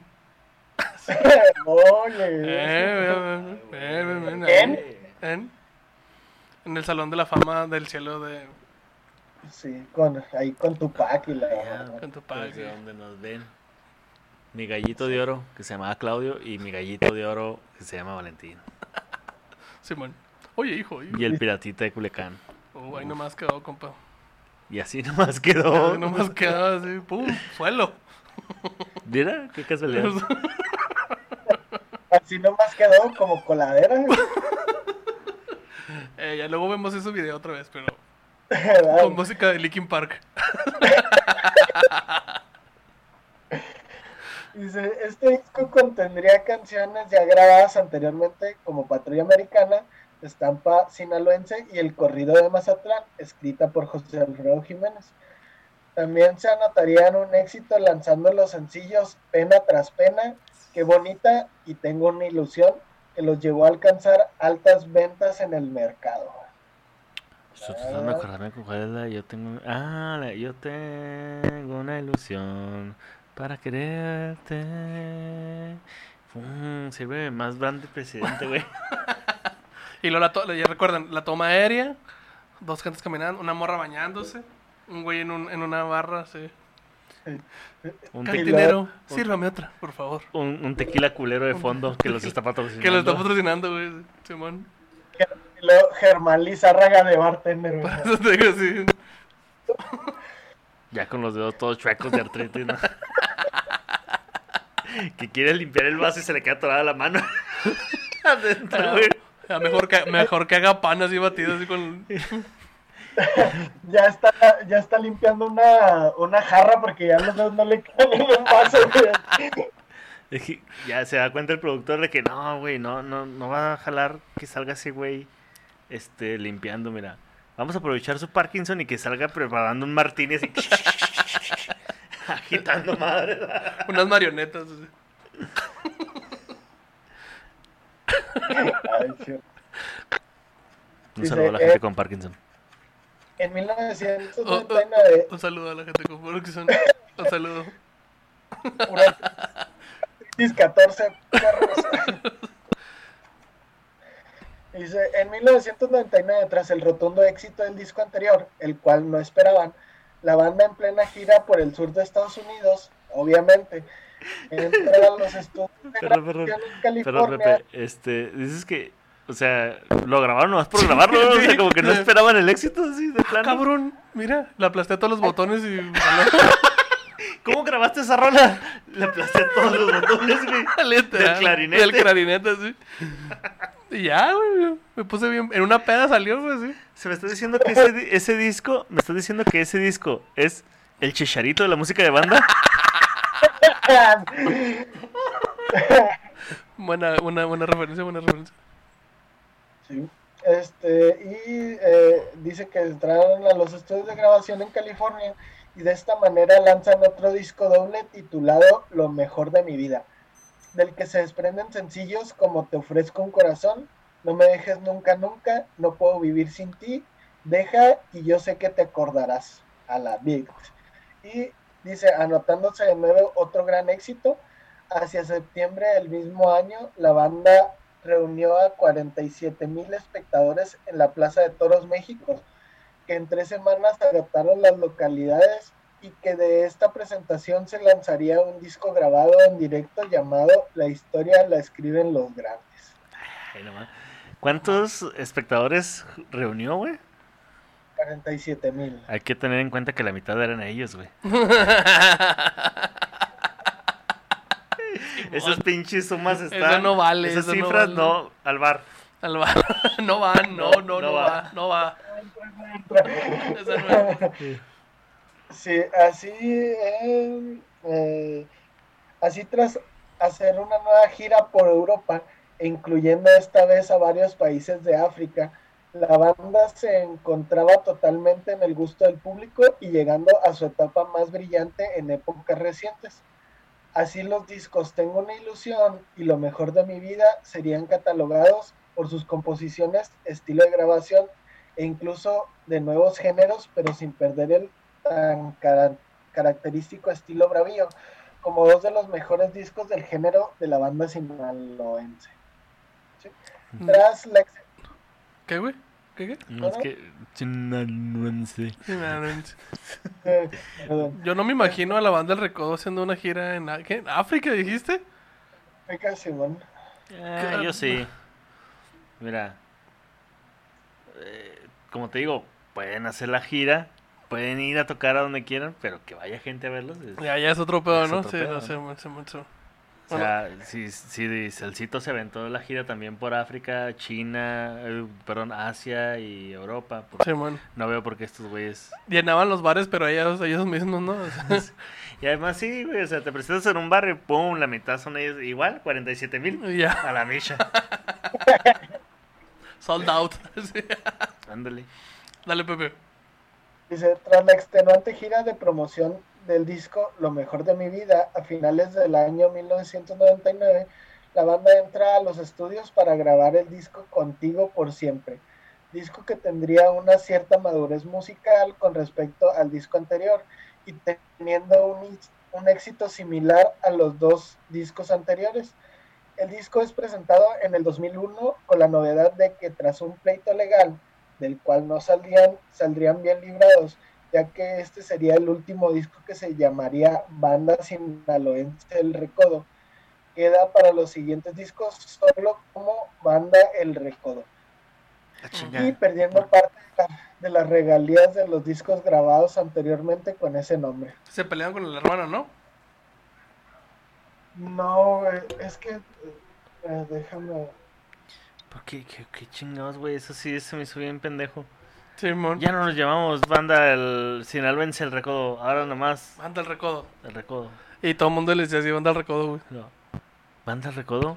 D: Eh. En, en el Salón de la Fama del Cielo de
E: Sí, con, ahí con Tupac y la...
D: con tu padre.
B: Desde donde nos ven. Mi gallito de oro, que se llamaba Claudio, y mi gallito de oro, que se llama Valentín. [laughs]
D: Simón. Oye, hijo. hijo.
B: Y el piratita de Culecán.
D: Oh, ahí nomás quedó, compa.
B: Y así [laughs] nomás quedó.
D: Ahí nomás quedó así, pum, suelo. [laughs]
B: Mira, qué casualidad.
E: Así nomás quedó como coladera.
D: Eh, ya luego vemos ese video otra vez, pero. Con música de Linkin Park. [laughs]
E: Dice, este disco contendría canciones ya grabadas anteriormente como Patrulla Americana, Estampa Sinaloense y El Corrido de Mazatlán, escrita por José Alfredo Jiménez. También se anotarían un éxito lanzando los sencillos Pena tras Pena, Qué Bonita y Tengo una Ilusión, que los llevó a alcanzar altas ventas en el mercado.
B: Estoy tratando de acordarme con cuál es la yo tengo. Ah, la yo tengo una ilusión para quererte. Mm, sirve más grande presidente, güey. [laughs]
D: Y luego, la to- ya recuerdan, la toma aérea, dos gentes caminando, una morra bañándose, un güey en, un, en una barra, sí.
B: Un, te-
D: Cantinero, sírvame otra, por favor.
B: un, un tequila culero de fondo que los está [laughs] patrocinando.
D: Que lo está patrocinando, güey, Simón.
E: Y luego Germán Lizárraga de bartender. güey.
D: Por eso te digo así. [laughs]
B: Ya con los dedos todos chuecos de artritis, ¿no? [laughs] que quiere limpiar el vaso y se le queda atorada la mano. [laughs] Adentro, güey.
D: Mejor, que, mejor que haga pan así batido así con...
E: Ya está, ya está limpiando una, una jarra porque ya los dedos no le quedan en un vaso, güey.
B: Es que ya se da cuenta el productor de que no, güey, no, no, no va a jalar que salga ese güey este, limpiando, mira. Vamos a aprovechar su Parkinson y que salga preparando un martini así. [laughs] agitando madre.
D: Unas marionetas. así.
E: Ay, sí.
B: Un
E: Dice,
B: saludo a la
E: eh,
B: gente con Parkinson.
E: En
D: Oh,
E: 1999,
D: Un saludo a la gente con Parkinson. [laughs] Un saludo.
E: pura crisis 14 perros. [laughs] Dice, en 1999, tras el rotundo éxito del disco anterior, el cual no esperaban, la banda en plena gira por el sur de Estados Unidos, obviamente, entra [laughs] a los estudios de
B: Perdón, perdón,
E: en
B: Perdón,
E: California.
B: Pepe, este, dices que, o sea, lo grabaron nomás por grabarlo, ¿no? o sea, como que no esperaban el éxito así de plano.
D: Cabrón, mira, le aplasté todos los botones y. [laughs]
B: ¿Cómo grabaste esa rola? Le aplasté todos los botones, güey. [laughs] Del clarinete.
D: Del clarinete, sí. Y ya, güey. Me puse bien. En una peda salió, güey, sí.
B: Se me está diciendo que ese, di- ese disco, me estás diciendo que ese disco es el chicharito de la música de banda. [laughs]
D: Buena, buena, buena referencia, buena referencia.
E: Sí. Este, y eh, dice que entraron a los estudios de grabación en California y de esta manera lanzan otro disco doble titulado Lo mejor de mi vida, del que se desprenden sencillos como Te ofrezco un corazón, No me dejes nunca, nunca, No puedo vivir sin ti, Deja y yo sé que te acordarás a la Big. Y dice, anotándose de nuevo otro gran éxito, hacia septiembre del mismo año, la banda reunió a 47 mil espectadores en la Plaza de Toros México, que en tres semanas agotaron las localidades y que de esta presentación se lanzaría un disco grabado en directo llamado La historia la escriben los grandes.
B: Ay, no mames. ¿Cuántos espectadores reunió, güey?
E: 47 mil.
B: Hay que tener en cuenta que la mitad eran ellos, güey. [laughs] Esas pinches sumas están.
D: Eso no vale,
B: Esas
D: eso no
B: cifras
D: vale.
B: no, al bar.
D: Al bar. [laughs] No va, no, no, no,
B: no
D: va.
B: va.
D: no va.
E: Sí, así, eh, eh, así tras hacer una nueva gira por Europa, e incluyendo esta vez a varios países de África, la banda se encontraba totalmente en el gusto del público y llegando a su etapa más brillante en épocas recientes. Así los discos Tengo una ilusión y Lo mejor de mi vida serían catalogados por sus composiciones, estilo de grabación e incluso de nuevos géneros, pero sin perder el tan cara- característico estilo bravío, como dos de los mejores discos del género de la banda sinaloense. ¿Sí? Tras la ex-
D: ¿Qué, güey? ¿Qué, qué?
B: No es que. No, no. [laughs]
E: eh,
D: Yo no me imagino a la banda del Recodo haciendo una gira en, ¿qué? ¿En África, dijiste.
E: Simón.
B: Ah, yo sí. Mira. eh, como te digo, pueden hacer la gira, pueden ir a tocar a donde quieran, pero que vaya gente a verlos. es-
D: Ya, ya es otro pedo,
B: Es
D: ¿no?
B: otro
D: Sí,
B: pedo,
D: no sé, mucho, mucho.
B: O sea, si, si Celcito se aventó la gira también por África, China, eh, perdón, Asia y Europa.
D: Sí, man.
B: No veo por qué estos güeyes.
D: Llenaban los bares, pero ellos, ellos mismos, ¿no? O sea, [laughs]
B: Y además, sí, güey, o sea, te presentas en un bar y pum, la mitad son ellos. Igual, 47 mil. A la micha. [laughs]
D: sold out. [laughs] Sí.
B: Ándale.
D: Dale, Pepe.
E: Dice, tras la extenuante gira de promoción del disco Lo mejor de mi vida, a finales del año 1999, la banda entra a los estudios para grabar el disco Contigo por siempre, disco que tendría una cierta madurez musical con respecto al disco anterior y teniendo un, un éxito similar a los dos discos anteriores. El disco es presentado en el 2001 con la novedad de que tras un pleito legal del cual no saldrían, saldrían bien librados, ya que este sería el último disco que se llamaría Banda Sinaloense El Recodo. Queda para los siguientes discos solo como Banda El Recodo.
B: La
E: y perdiendo parte de, la- de las regalías de los discos grabados anteriormente con ese nombre.
D: Se pelean con el hermano, ¿no?
E: No, eh, es que... eh, déjame...
B: ¿Por qué, qué, qué chingados, güey? Eso sí se me hizo bien pendejo.
D: Simón.
B: Ya no nos llamamos banda el sinaloense el recodo. Ahora nomás
D: Banda el recodo.
B: el recodo.
D: Y todo el mundo les decía así, banda el recodo, güey.
B: No. ¿Banda el recodo?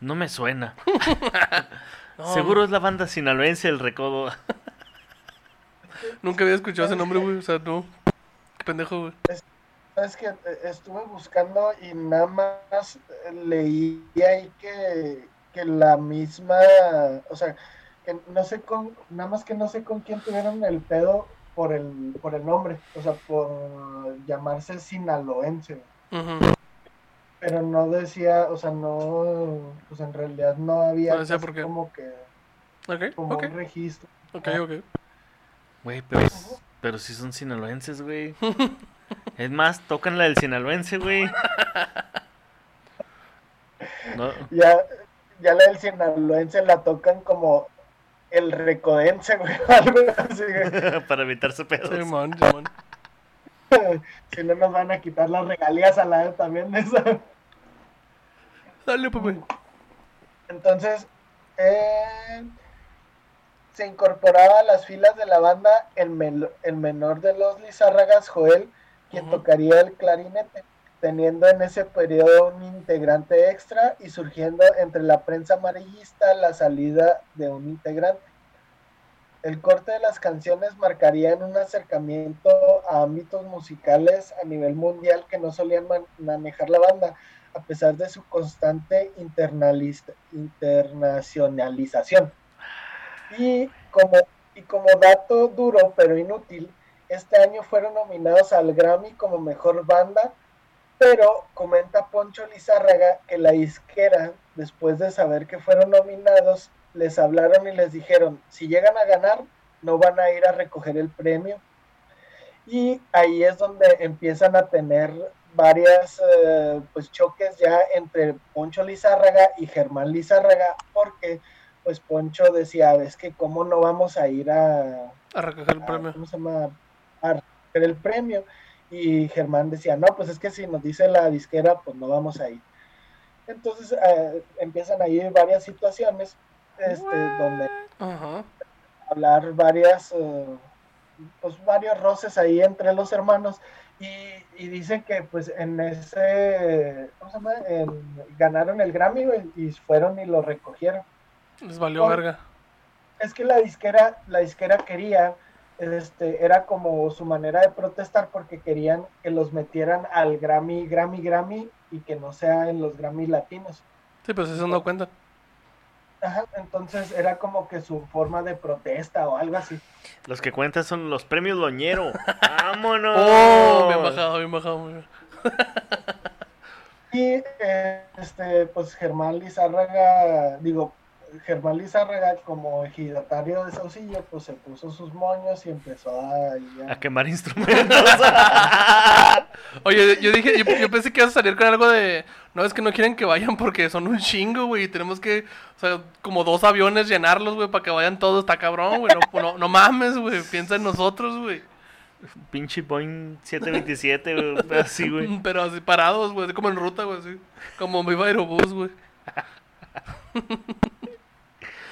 B: No me suena. [laughs]
D: No,
B: Seguro es la banda sinaloense el recodo. [laughs]
D: Nunca había escuchado ese nombre, güey. O sea, no. Qué pendejo, güey.
E: Es que eh, estuve buscando y nada más eh, leí ahí que, que la misma, o sea, que no sé con, nada más que no sé con quién tuvieron el pedo por el, por el nombre, o sea, por llamarse sinaloense, pero no decía, o sea, no, pues en realidad no había
D: No decía
E: casi
D: por qué.
E: como que,
D: Ok,
E: como
D: ok.
E: un registro.
D: Ok, ok.
B: Güey, pero, pero si son sinaloenses, güey. [laughs] Es más, tocan la del sinaloense, güey. No,
E: Ya, ya la del sinaloense la tocan como el recodense, güey, [laughs] algo así, güey. [laughs]
B: para evitarse pedos.
D: Simón, Simón. [laughs]
E: Si no nos van a quitar las regalías a la vez también de esa.
D: Dale, Pepe.
E: Entonces, eh, se incorporaba a las filas de la banda el, mel- el menor de los Lizárragas, Joel, quien tocaría el clarinete, teniendo en ese periodo un integrante extra y surgiendo entre la prensa amarillista la salida de un integrante. El corte de las canciones marcaría un acercamiento a ámbitos musicales a nivel mundial que no solían man- manejar la banda, a pesar de su constante internacionalización. Y como, y como dato duro pero inútil, este año fueron nominados al Grammy como mejor banda, pero comenta Poncho Lizárraga que la disquera, después de saber que fueron nominados, les hablaron y les dijeron, si llegan a ganar, no van a ir a recoger el premio. Y ahí es donde empiezan a tener varias eh, pues choques ya entre Poncho Lizárraga y Germán Lizárraga, porque pues Poncho decía, ves que cómo no vamos a ir a,
D: A recoger el
E: a-
D: premio.
E: ¿cómo se llama? A recoger el premio. Y Germán decía, no, pues es que si nos dice la disquera, pues no vamos a ir. Entonces eh, empiezan ahí varias situaciones este, donde hablar varias, eh, pues varios roces ahí entre los hermanos y, y dicen que pues en ese, ¿cómo se llama? En- ganaron el Grammy y fueron y lo recogieron.
D: Les valió
E: Por-
D: verga.
E: Es que la disquera, la disquera quería, este, era como su manera de protestar porque querían que los metieran al Grammy, Grammy, Grammy y que no sea en los Grammy latinos.
D: Sí, pues eso no cuenta.
E: Ajá, entonces era como que su forma de protesta o algo así.
B: Los que cuentan son los premios Loñero. [laughs] ¡Vámonos!
D: Oh, bien bajado, bien bajado.
E: Y eh, este, pues Germán Lizárraga, digo, Germán Lizárraga como ejidatario de Saucillo, pues se puso sus moños y empezó a,
B: A quemar instrumentos. [laughs]
D: Oye, yo dije, yo, yo pensé que ibas a salir con algo de. No, es que no quieren que vayan porque son un chingo, güey. Tenemos que, o sea, como dos aviones llenarlos, güey, para que vayan todos. Está cabrón, güey. No, no, no mames, güey. Piensa en nosotros, güey.
B: Pinche Boeing 727, güey. Así, güey. [laughs]
D: Pero así parados, güey. Así como en ruta, güey. Así. Como Viva Aerobús, güey. [laughs]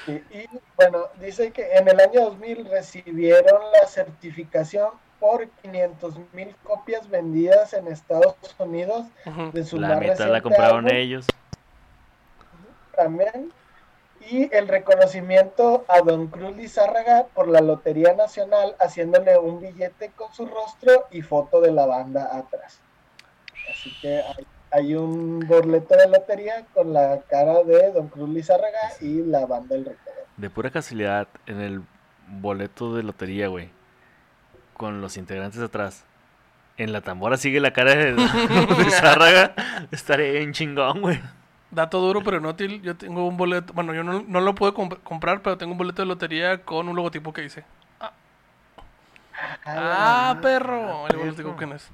E: Y, y, bueno, dice que en el año 2000 recibieron la certificación por 500 mil copias vendidas en Estados Unidos de su
B: La mitad la compraron
E: álbum
B: ellos.
E: también. Y el reconocimiento a Don Cruz Lizárraga por la Lotería Nacional, haciéndole un billete con su rostro y foto de la banda atrás. Así que hay, hay un boleto de lotería con la cara de Don Cruz Lizárraga y la banda El Recodo.
B: De pura casualidad, en el boleto de lotería, güey. Con los integrantes atrás. En la tambora sigue la cara de, de [laughs] Zárraga. Estaré en chingón, güey.
D: Dato duro, pero inútil. Yo tengo un boleto. Bueno, yo no, no lo puedo comp- comprar, pero tengo un boleto de lotería con un logotipo que dice. Ah, perro. El logotipo quién es.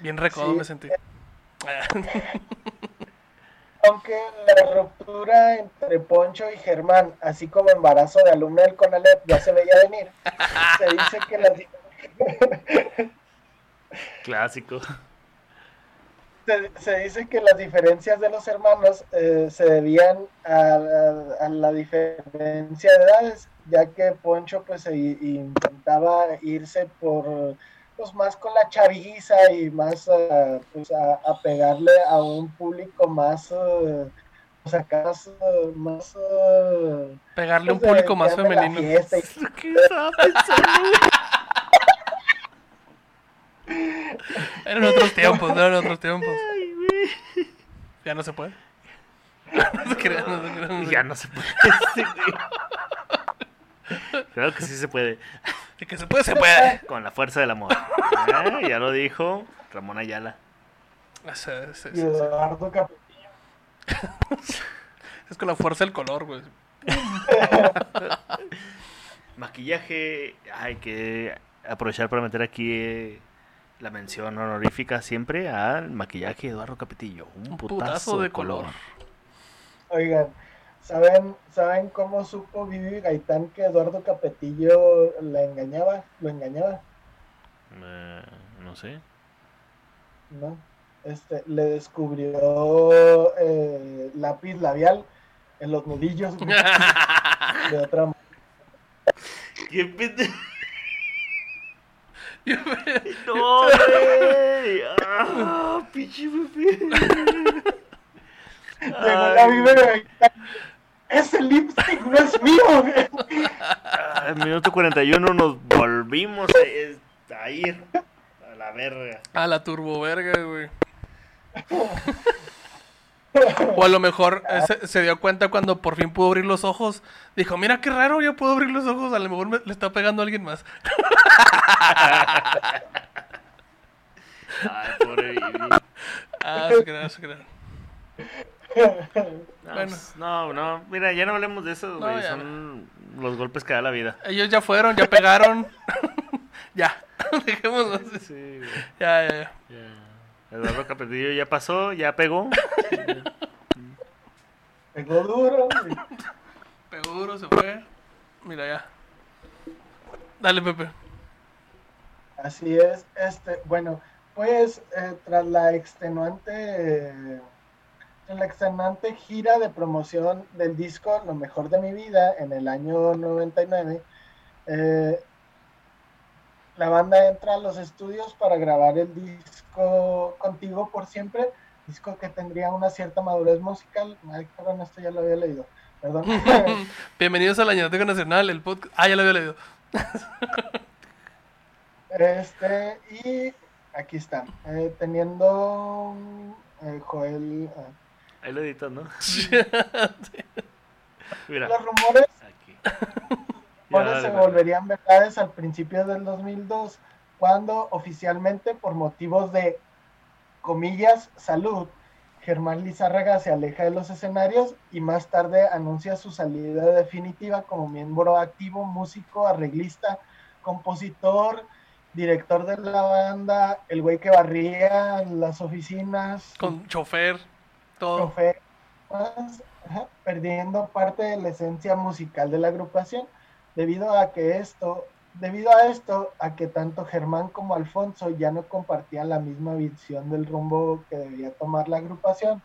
D: Bien recodo
E: Sí.
D: me sentí. [laughs]
E: aunque la ruptura entre Poncho y Germán, así como embarazo de alumna del CONALEP, ya se veía venir, se dice que las, [laughs]
B: Clásico.
E: se, se dice que las diferencias de los hermanos eh, se debían a, a- a la diferencia de edades, ya que Poncho pues intentaba irse por pues más con la chaviza y más ah, pues a, a pegarle a un público más eh, pues acá más, eh, más eh,
D: Pegarle a un
E: pues, de-
D: público más femenino.
E: y. [laughs]
D: Eran otros tiempos, eran otros tiempos. Ya no se puede. [laughs] No se crean, no se crean, no se
B: Ya no se puede. [laughs] Claro que sí se puede. [laughs]
D: De que se puede, se puede.
B: Con la fuerza del amor. Ah, ya lo dijo Ramón Ayala.
D: Sí, sí, sí, sí.
E: Eduardo [laughs]
D: Es con la fuerza del color, güey. [laughs]
B: Maquillaje. Hay que aprovechar para meter aquí eh, la mención honorífica siempre al maquillaje de Eduardo Capetillo. Un,
D: Un
B: putazo,
D: putazo
B: de
D: de
B: color.
D: color.
E: Oigan, ¿saben, ¿saben cómo supo Vivi Gaitán que Eduardo Capetillo la engañaba? ¿Lo engañaba?
B: Eh, no sé.
E: ¿No? Este, le descubrió eh, lápiz labial en los nudillos [laughs] de otra manera.
B: ¿Qué pende- [laughs] No, güey. Ah, pinche Pepe.
E: Llegó la. Ese lipstick no es mío. güey".
B: Ah, minuto 41 nos volvimos a, a ir a la verga.
D: A la turbo verga, güey. [laughs] O a lo mejor eh, se, se dio cuenta cuando por fin pudo abrir los ojos. Dijo, mira qué raro, ya puedo abrir los ojos. A lo mejor me- le está pegando a alguien más. [laughs]
B: Ay, pobre Vivi.
D: Ah, se crean, se crean.
B: No,
D: Bueno.
B: pues, no, no, mira, ya no hablemos de eso,
D: No,
B: Son los golpes que da la vida.
D: Ellos ya fueron, ya pegaron. [laughs] ya, [laughs] dejémoslo así.
B: Sí, güey.
D: Ya, ya, ya.
B: Eduardo Capetillo ya pasó, ya pegó. [laughs]
E: Pegó duro. güey.
D: Pegó duro, se fue. Mira, ya. Dale, Pepe.
E: Así es. Este, bueno, pues eh, tras la extenuante eh, tras la extenuante gira de promoción del disco Lo mejor de mi vida en el año 99, eh, la banda entra a los estudios para grabar el disco Contigo por siempre, disco que tendría una cierta madurez musical. Ay, cabrón, esto ya lo había leído. Perdón. [laughs]
D: Bienvenidos a la Ñoteca Nacional, el podcast. Ah, ya lo había leído. [laughs]
E: Este, y aquí está. eh, teniendo eh, Joel. ah,
B: Ahí lo editas, ¿no? [laughs] Mira,
E: los rumores, [laughs] se
B: dale,
E: volverían verdades al principio del 2002, cuando oficialmente, por motivos de comillas, salud, Germán Lizárraga se aleja de los escenarios y más tarde anuncia su salida definitiva como miembro activo, músico, arreglista, compositor, director de la banda, el güey que barría las oficinas,
D: Con chofer, todo.
E: ajá, perdiendo parte de la esencia musical de la agrupación, debido a que esto, debido a esto, a que tanto Germán como Alfonso ya no compartían la misma visión del rumbo que debía tomar la agrupación,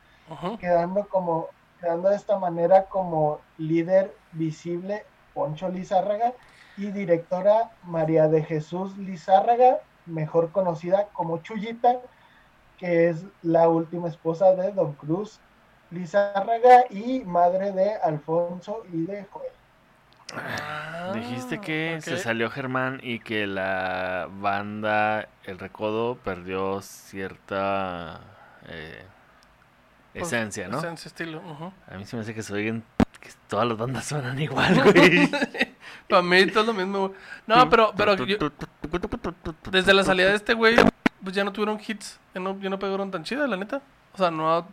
E: quedando como, quedando de esta manera como líder visible Poncho Lizárraga y directora María de Jesús Lizárraga, mejor conocida como Chuyita, que es la última esposa de Don Cruz Lizárraga y madre de Alfonso y de Joel.
D: Ah,
B: Dijiste que se salió Germán y que la banda El Recodo perdió cierta eh,
D: Pues,
B: esencia, ¿no?
D: Esencia, estilo.
B: A mí se me hace que se oigan que todas las bandas suenan igual, güey. [laughs]
D: Para mí todo es lo mismo. No, pero, pero yo- desde la salida de este güey, pues ya no tuvieron hits. Ya no, ya no pegaron tan chidas, la neta. O sea, no.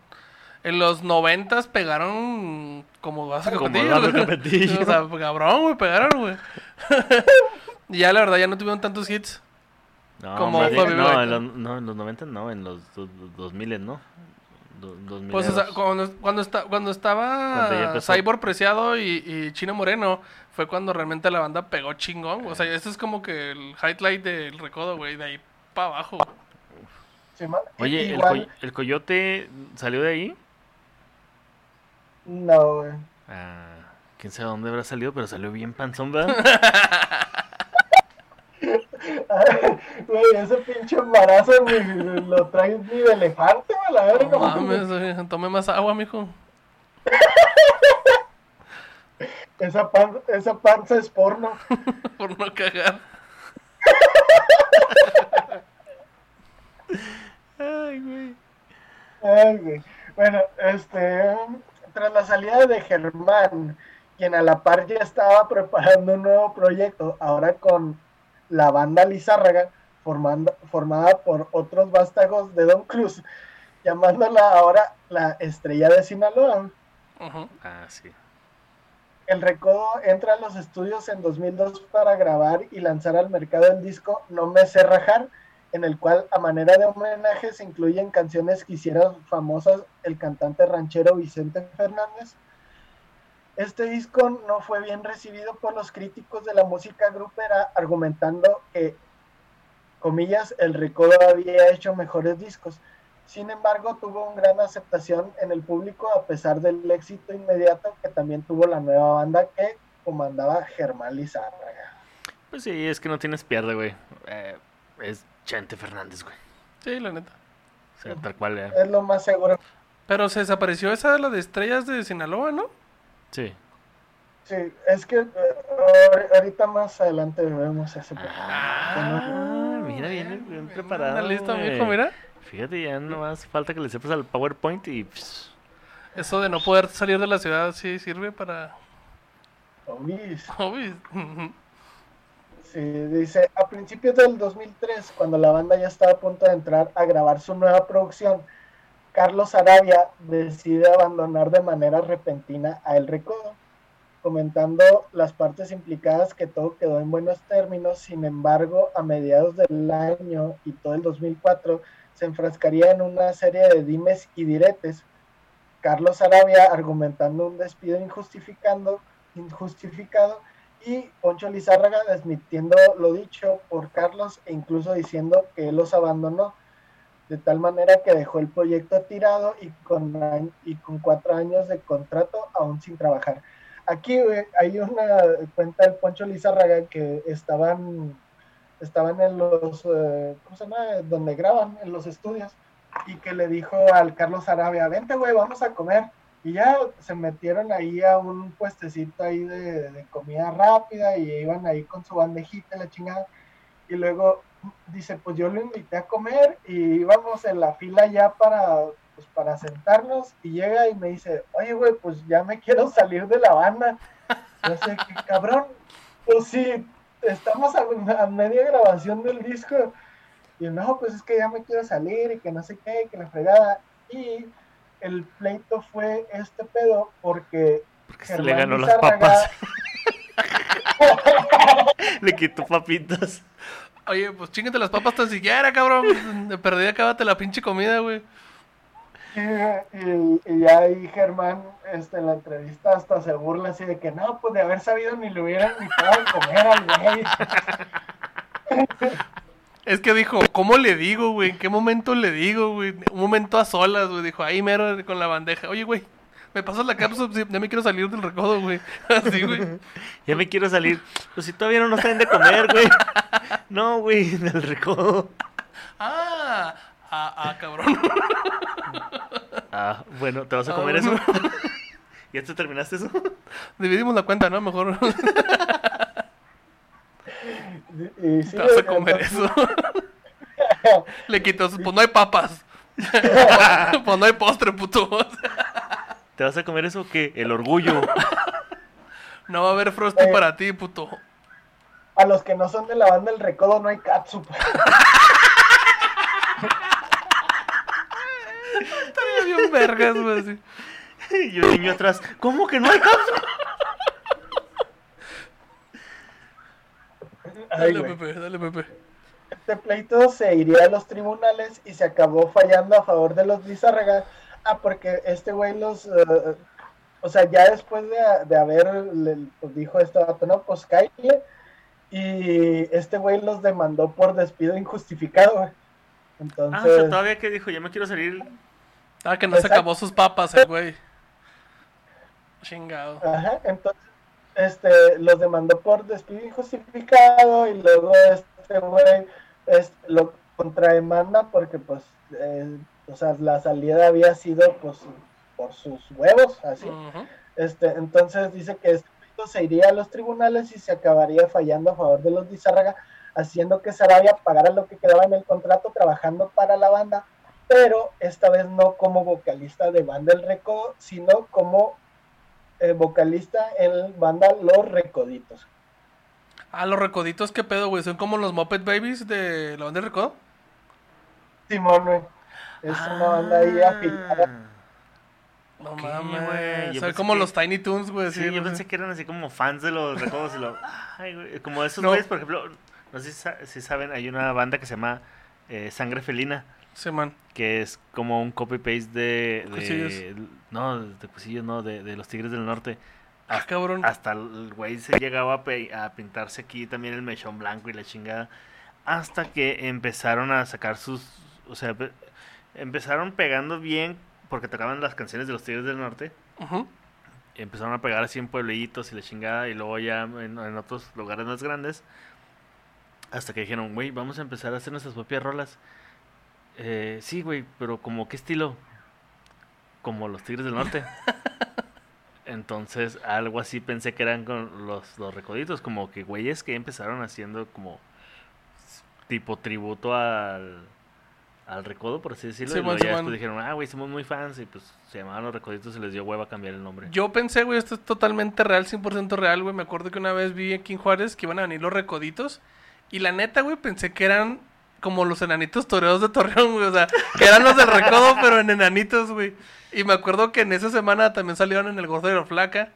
D: En los noventas pegaron como vas a Capetillo. O sea, cabrón, güey, pegaron, güey. [laughs] y ya la verdad ya no tuvieron tantos hits.
B: No,
D: Como
B: bien-
D: Fabi
B: no, en los, no, en los 90 no, en los do- do- 2000 no. do-
D: Pues o sea, cuando, cuando, está, cuando
B: Cuando
D: estaba
B: empezó.
D: Cyborg Preciado y, y Chino Moreno, fue cuando realmente la banda pegó chingón. O sea, ese es como que el highlight del recodo, güey, de ahí para abajo.
E: Sí,
B: Oye, ¿el,
E: igual,
B: coy- ¿el coyote salió de ahí?
E: No, güey.
B: Ah, quién sabe dónde habrá salido, pero salió bien panzón, ¿verdad? [laughs]
E: Güey, ese pinche embarazo ni lo traes ni de elefante, güey, la verga.
D: No mames, güey, tome más agua, mijo. [laughs]
E: Esa, pan- esa panza es porno. [laughs]
D: Por no cagar.
B: Ay, güey.
E: Ay, güey. Bueno, este, tras la salida de Germán, quien a la par ya estaba preparando un nuevo proyecto, ahora con la banda Lizárraga, formando, formada por otros vástagos de Don Cruz, llamándola ahora la Estrella de Sinaloa.
D: Ujú.
B: Ah, sí.
E: El Recodo entra a los estudios en 2002 para grabar y lanzar al mercado el disco No me sé rajar, en el cual a manera de homenaje se incluyen canciones que hicieron famosas el cantante ranchero Vicente Fernández. Este disco no fue bien recibido por los críticos de la música grupera, argumentando que, comillas, el Recodo había hecho mejores discos. Sin embargo, tuvo una gran aceptación en el público a pesar del éxito inmediato que también tuvo la nueva banda que comandaba Germán Lizárraga.
B: Pues sí, es que no tienes pierde, güey. Eh, es Chente Fernández, güey.
D: Sí, la neta.
B: O sea, tal cual, eh.
E: Es lo más seguro.
D: Pero se desapareció esa de la de estrellas de Sinaloa, ¿no?
B: Sí.
E: Sí, es que eh, ahor- ahorita más adelante vemos ese.
B: Ah, mira, viene bien preparado.
D: Anda listo, mijo, mira.
B: Fíjate, ya no más falta que le sepas al PowerPoint y. pss,
D: Eso de no poder salir de la ciudad sí sirve para...
E: Obis. [laughs]
D: Obis.
E: Sí, dice, a principios del 2003, cuando la banda ya estaba a punto de entrar a grabar su nueva producción, Carlos Arabia decide abandonar de manera repentina a El Recodo, comentando las partes implicadas que todo quedó en buenos términos, sin embargo, a mediados del año y todo el 2004 se enfrascaría en una serie de dimes y diretes. Carlos Arabia argumentando un despido injustificando, injustificado y Poncho Lizárraga desmintiendo lo dicho por Carlos e incluso diciendo que él los abandonó, de tal manera que dejó el proyecto tirado y con, y con cuatro años de contrato aún sin trabajar. Aquí hay una cuenta del Poncho Lizárraga que estaban, estaban en los, eh, ¿cómo se llama? Donde graban, en los estudios, y que le dijo al Carlos Arabia, vente güey, vamos a comer. Y ya se metieron ahí a un puestecito ahí de, comida rápida y iban ahí con su bandejita la chingada. Y luego dice, pues yo lo invité a comer y íbamos en la fila ya para, pues, para sentarnos y llega y me dice, oye güey, pues ya me quiero salir de la banda. Yo sé que cabrón, pues sí, estamos a, media grabación del disco. Y no, pues es que ya me quiero salir y que no sé qué, que la fregada. Y el pleito fue este pedo porque
B: Porque se le ganó las papas. [laughs] le quitó papitas.
D: Oye, pues chingate las papas tan siquiera, cabrón. De perdida, cábate la pinche comida, güey.
E: Y, y ya ahí Germán este, en la entrevista hasta se burla así de que no, pues de haber sabido ni le hubieran invitado a comer al güey. [laughs]
D: Es que dijo, ¿cómo le digo, güey? ¿En qué momento le digo, güey? Un momento a solas, güey. Dijo, ahí mero con la bandeja. Oye, güey, me pasas la cápsula, sí, ya me quiero salir del recodo, güey. [laughs] Así, güey.
B: Ya me quiero salir. Pues si todavía no nos traen de comer, güey. No, güey, del recodo.
D: Ah, ah, ah, cabrón. [laughs]
B: Ah, bueno, ¿te vas a
D: Ah,
B: comer eso? [laughs] ¿Ya te terminaste eso?
D: Dividimos la cuenta, ¿no? Mejor
E: Sí,
D: te vas a comer
E: entonces,
D: eso. [laughs] Le quitó, su- pues no hay papas. [laughs] pues no hay postre, puto.
B: ¿Te vas a comer eso o qué? El orgullo. [laughs]
D: No va a haber frosty
E: Eh.
D: para ti, puto.
E: A los que no son de la banda El Recodo no hay catsup.
D: Estaría bien vergas, güey.
B: Y yo niño atrás. ¿Cómo que no hay cápsula?
E: Ay,
D: Dale. Pepe, dale, Pepe.
E: Este pleito se iría a los tribunales y se acabó fallando a favor de los Lizárraga Ah, porque este güey los. eh, o sea, ya después de, de haber. le- pues dijo vato, no, pues cállate. Y este güey los demandó por despido injustificado, güey.
B: Ah, o
E: Entonces.
B: sea, todavía que dijo, ya me quiero salir.
D: Ah, que no se acabó sus papas el güey. Chingado.
E: Ajá, entonces, este, los demandó por despido injustificado y luego este güey es, lo contrademanda porque, pues, eh, o sea, la salida había sido, pues, por sus huevos, así. Este, entonces dice que este pleito se iría a los tribunales y se acabaría fallando a favor de los Dizárraga, haciendo que Sarabia pagara lo que quedaba en el contrato trabajando para la banda, pero esta vez no como vocalista de Banda El Recodo, sino como eh, vocalista en banda Los Recoditos.
D: Ah, los recoditos, ¿qué pedo, güey? ¿Son como los Muppet Babies de la banda de recodo?
E: Simón, güey. Es una banda ahí afiliada.
D: No
B: Ok,
D: mames.
B: güey, yo
D: Son
B: pensé
D: como
B: que-
D: los Tiny Toons, güey.
B: Sí,
D: sí,
B: yo
D: no sé.
B: pensé que eran así como fans de los recodos y lo... [laughs] Ay, güey, Como esos
D: No.
B: güeyes, por ejemplo, no sé si, sa- si saben, hay una banda que se llama eh, Sangre Felina,
D: Sí, man.
B: que es como un copy-paste de... No, de Cusillos, no, de, de los Tigres del Norte.
D: Ah, cabrón.
B: Hasta el güey se llegaba a, pe- a pintarse aquí también el mechón blanco y la chingada. Hasta que empezaron a sacar sus... O sea, pe- empezaron pegando bien porque tocaban las canciones de los Tigres del Norte. Y empezaron a pegar así en pueblitos y la chingada. Y luego ya en, en otros lugares más grandes. Hasta que dijeron, güey, vamos a empezar a hacer nuestras propias rolas. Eh, sí, güey, pero como qué estilo? Como los Tigres del Norte. [laughs] Entonces, algo así pensé que eran con los, los recoditos, como que güeyes que empezaron haciendo como tipo tributo al, al recodo, por así decirlo. y ya
D: Simón.
B: después dijeron, ah, güey, somos muy fans, y pues se llamaban los recoditos y les dio hueva cambiar el nombre.
D: Yo pensé, güey, esto es totalmente real, 100% real, güey. Me acuerdo que una vez vi aquí en Juárez que iban a venir los recoditos. Y la neta, güey, pensé que eran como los enanitos toreros de Torreón, güey. O sea, que eran los del recodo, pero en enanitos, güey. Y me acuerdo que en esa semana también salieron en el gordo de la flaca.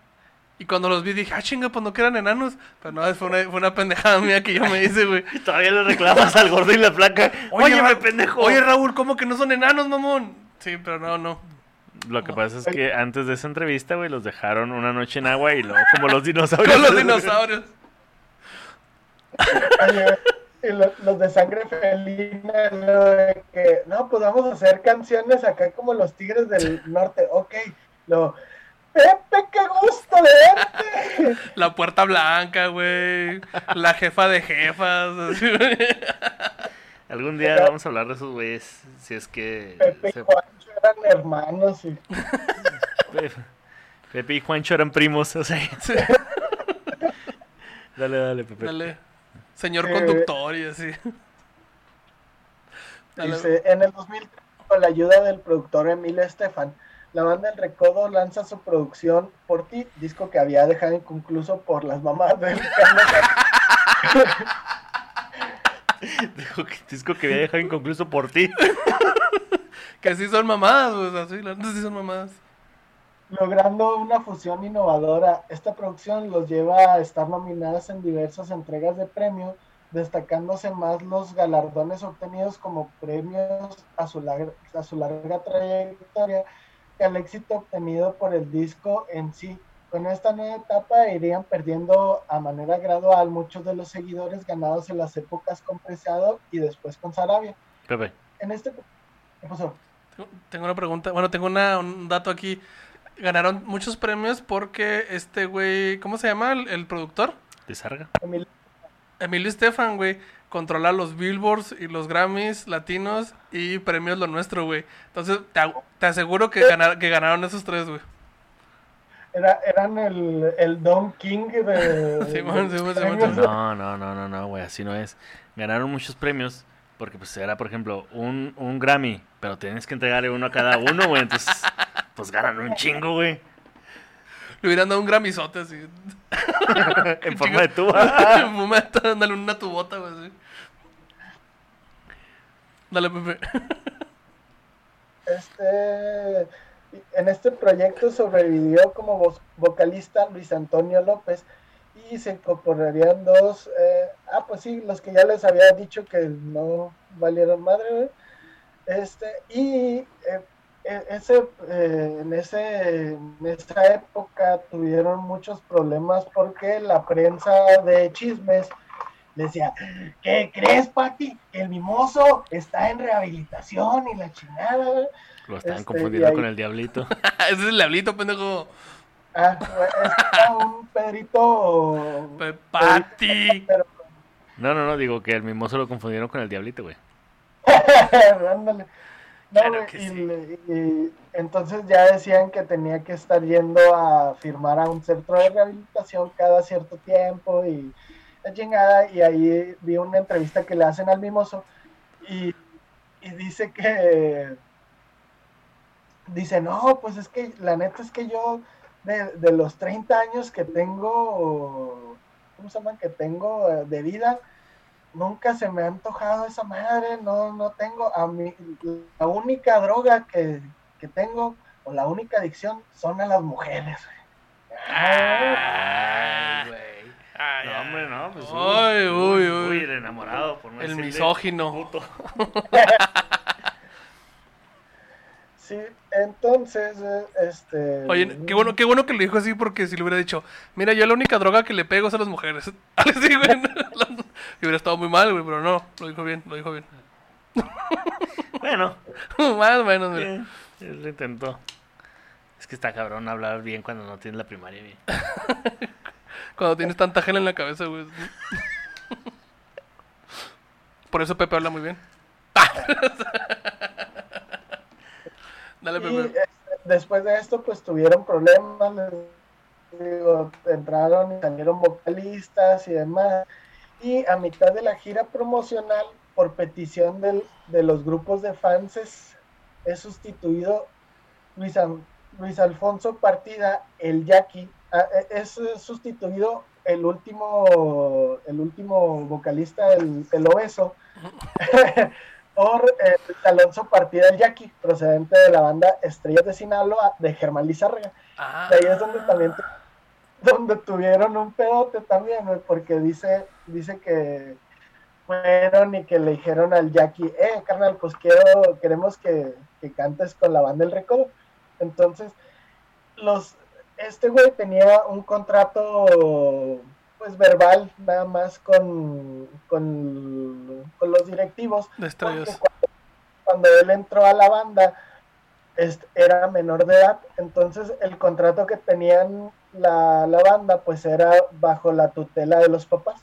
D: Y cuando los vi dije, ah, chinga, pues no que eran enanos. Pero no, fue una, fue una pendejada mía que yo me hice, güey. [laughs]
B: Y todavía le reclamas al gordo y la placa. Oye, me pendejo.
D: Oye, Raúl, ¿cómo que no son enanos, mamón? Sí, pero no, no.
B: Lo que pasa es que antes de esa entrevista, güey, los dejaron una noche en agua y luego como los [laughs] dinosaurios.
D: Con los dinosaurios.
E: Y lo- los de sangre felina, lo de que, no, pues vamos a hacer canciones acá como los Tigres del Norte. Ok, lo, Pepe, qué gusto de verte. [laughs]
D: La puerta blanca, güey. La jefa de jefas. así.
B: Algún día vamos a hablar de esos güeyes. Si es que.
E: Pepe y Juancho eran hermanos y
B: Pe- Pepe y Juancho eran primos, o sea.
D: Sí. [laughs]
B: Dale, dale, Pepe.
D: Dale. Señor
E: Eh,
D: conductor y así. [laughs]
E: Dice, en el 2000, con la ayuda del productor Emilio Estefan, la banda El Recodo lanza su producción Por ti, disco que había dejado inconcluso por las mamás del [laughs] [laughs]
B: Dijo que disco que había dejado inconcluso por ti.
D: Que sí son mamadas, güey. Así, las sí son mamadas.
E: Logrando una fusión innovadora, esta producción los lleva a estar nominadas en diversas entregas de premio, destacándose más los galardones obtenidos como premios a su, lar- a su larga trayectoria que al éxito obtenido por el disco en sí. Con esta nueva etapa irían perdiendo a manera gradual muchos de los seguidores ganados en las épocas con Preciado y después con Sarabia.
B: Pepe.
E: En este... ¿Qué pasó?
D: Tengo una pregunta. Bueno, tengo una- un dato aquí. Ganaron muchos premios porque este güey. ¿Cómo se llama el, el productor?
B: ¿Te sarga?
E: Emilio.
D: Emilio Estefan, güey. Controla los Billboards y los Grammys latinos y premios lo nuestro, güey. Entonces, te, te aseguro que, ganar- que ganaron esos tres, güey.
E: Era, eran el, el Don King de... [laughs]
D: Simón,
E: de
D: Simón, Simón,
E: premios.
D: Simón.
B: No, no, no, no, no, güey, así no es. Ganaron muchos premios porque pues era, por ejemplo, un, un Grammy, pero tienes que entregarle uno a cada uno, güey, entonces [laughs] pues ganan un chingo, güey,
D: Le hubieran dado un gramizote así. [laughs] [laughs]
B: en forma de tuba.
D: Fumeta, Dale una tubota, güey. así. Dale, Pepe.
E: Este, en este proyecto sobrevivió como vocalista Luis Antonio López y se incorporarían dos, eh, ah, pues sí, los que ya les había dicho que no valieron madre. Este, y eh, e- ese, eh, en, ese, en esa época tuvieron muchos problemas porque la prensa de chismes decía, ¿qué crees, Pati? El mimoso está en rehabilitación y la chingada. güey".
B: Lo estaban
E: Este,
B: confundiendo
E: ahí-
B: con el diablito. [laughs]
D: Ese es el diablito, pendejo.
E: Ah, es un Pedrito...
D: Pe- Pati.
E: Pero,
B: No, no, no, digo que el mimoso lo confundieron con el diablito, güey. [laughs]
E: Ándale. No,
B: Claro que
E: y,
B: sí.
E: le- y entonces ya decían que tenía que estar yendo a firmar a un centro de rehabilitación cada cierto tiempo y la chingada. Y ahí vi una entrevista que le hacen al mimoso y, y dice que. Dice, no, pues es que la neta es que yo de, de los 30 años que tengo, ¿cómo se llama? Que tengo eh, de vida, nunca se me ha antojado esa madre, no, no tengo, a mí, la única droga que, que tengo, o la única adicción, son a las mujeres. güey.
B: Ay, güey.
D: Ay,
B: No, hombre, no, pues.
D: Ay, uy, uy.
B: el enamorado, por no
D: El misógino.
B: puto. [laughs]
E: Sí, entonces, eh, este...
D: Oye, qué bueno, qué bueno que lo dijo así porque si le hubiera dicho, mira, yo la única droga que le pego es a las mujeres. [laughs] Así, güey. Y hubiera estado muy mal, güey, pero no, lo dijo bien, lo dijo bien. [laughs]
B: Bueno, [laughs]
D: Más o menos, mira.
B: bien, él lo intentó. Es que está cabrón hablar bien cuando no tienes la primaria bien.
D: Cuando tienes tanta gel en la cabeza, güey. Por eso Pepe habla muy bien. Dale,
E: Y este, después de esto, pues tuvieron problemas, les digo, entraron y salieron vocalistas y demás. Y a mitad de la gira promocional, por petición del- de los grupos de fans, es, es sustituido Luis, Luis Alfonso Partida, el Jackie, ah, eh, es eh, sustituido el último, el último vocalista, el, el obeso, [laughs] por eh, Alonso Partida el Jackie, procedente de la banda Estrellas de Sinaloa de Germán Lizárraga.
D: Ah,
E: De ahí es donde también tu- donde tuvieron un pedote también, porque dice, dice que fueron y que le dijeron al Jackie, eh, carnal, pues quiero, queremos que, que cantes con la banda El Recodo. Entonces, los, este güey tenía un contrato pues verbal nada más con, con, con los directivos porque cuando él entró a la banda este, era menor de edad, entonces el contrato que tenían la, la banda pues era bajo la tutela de los papás.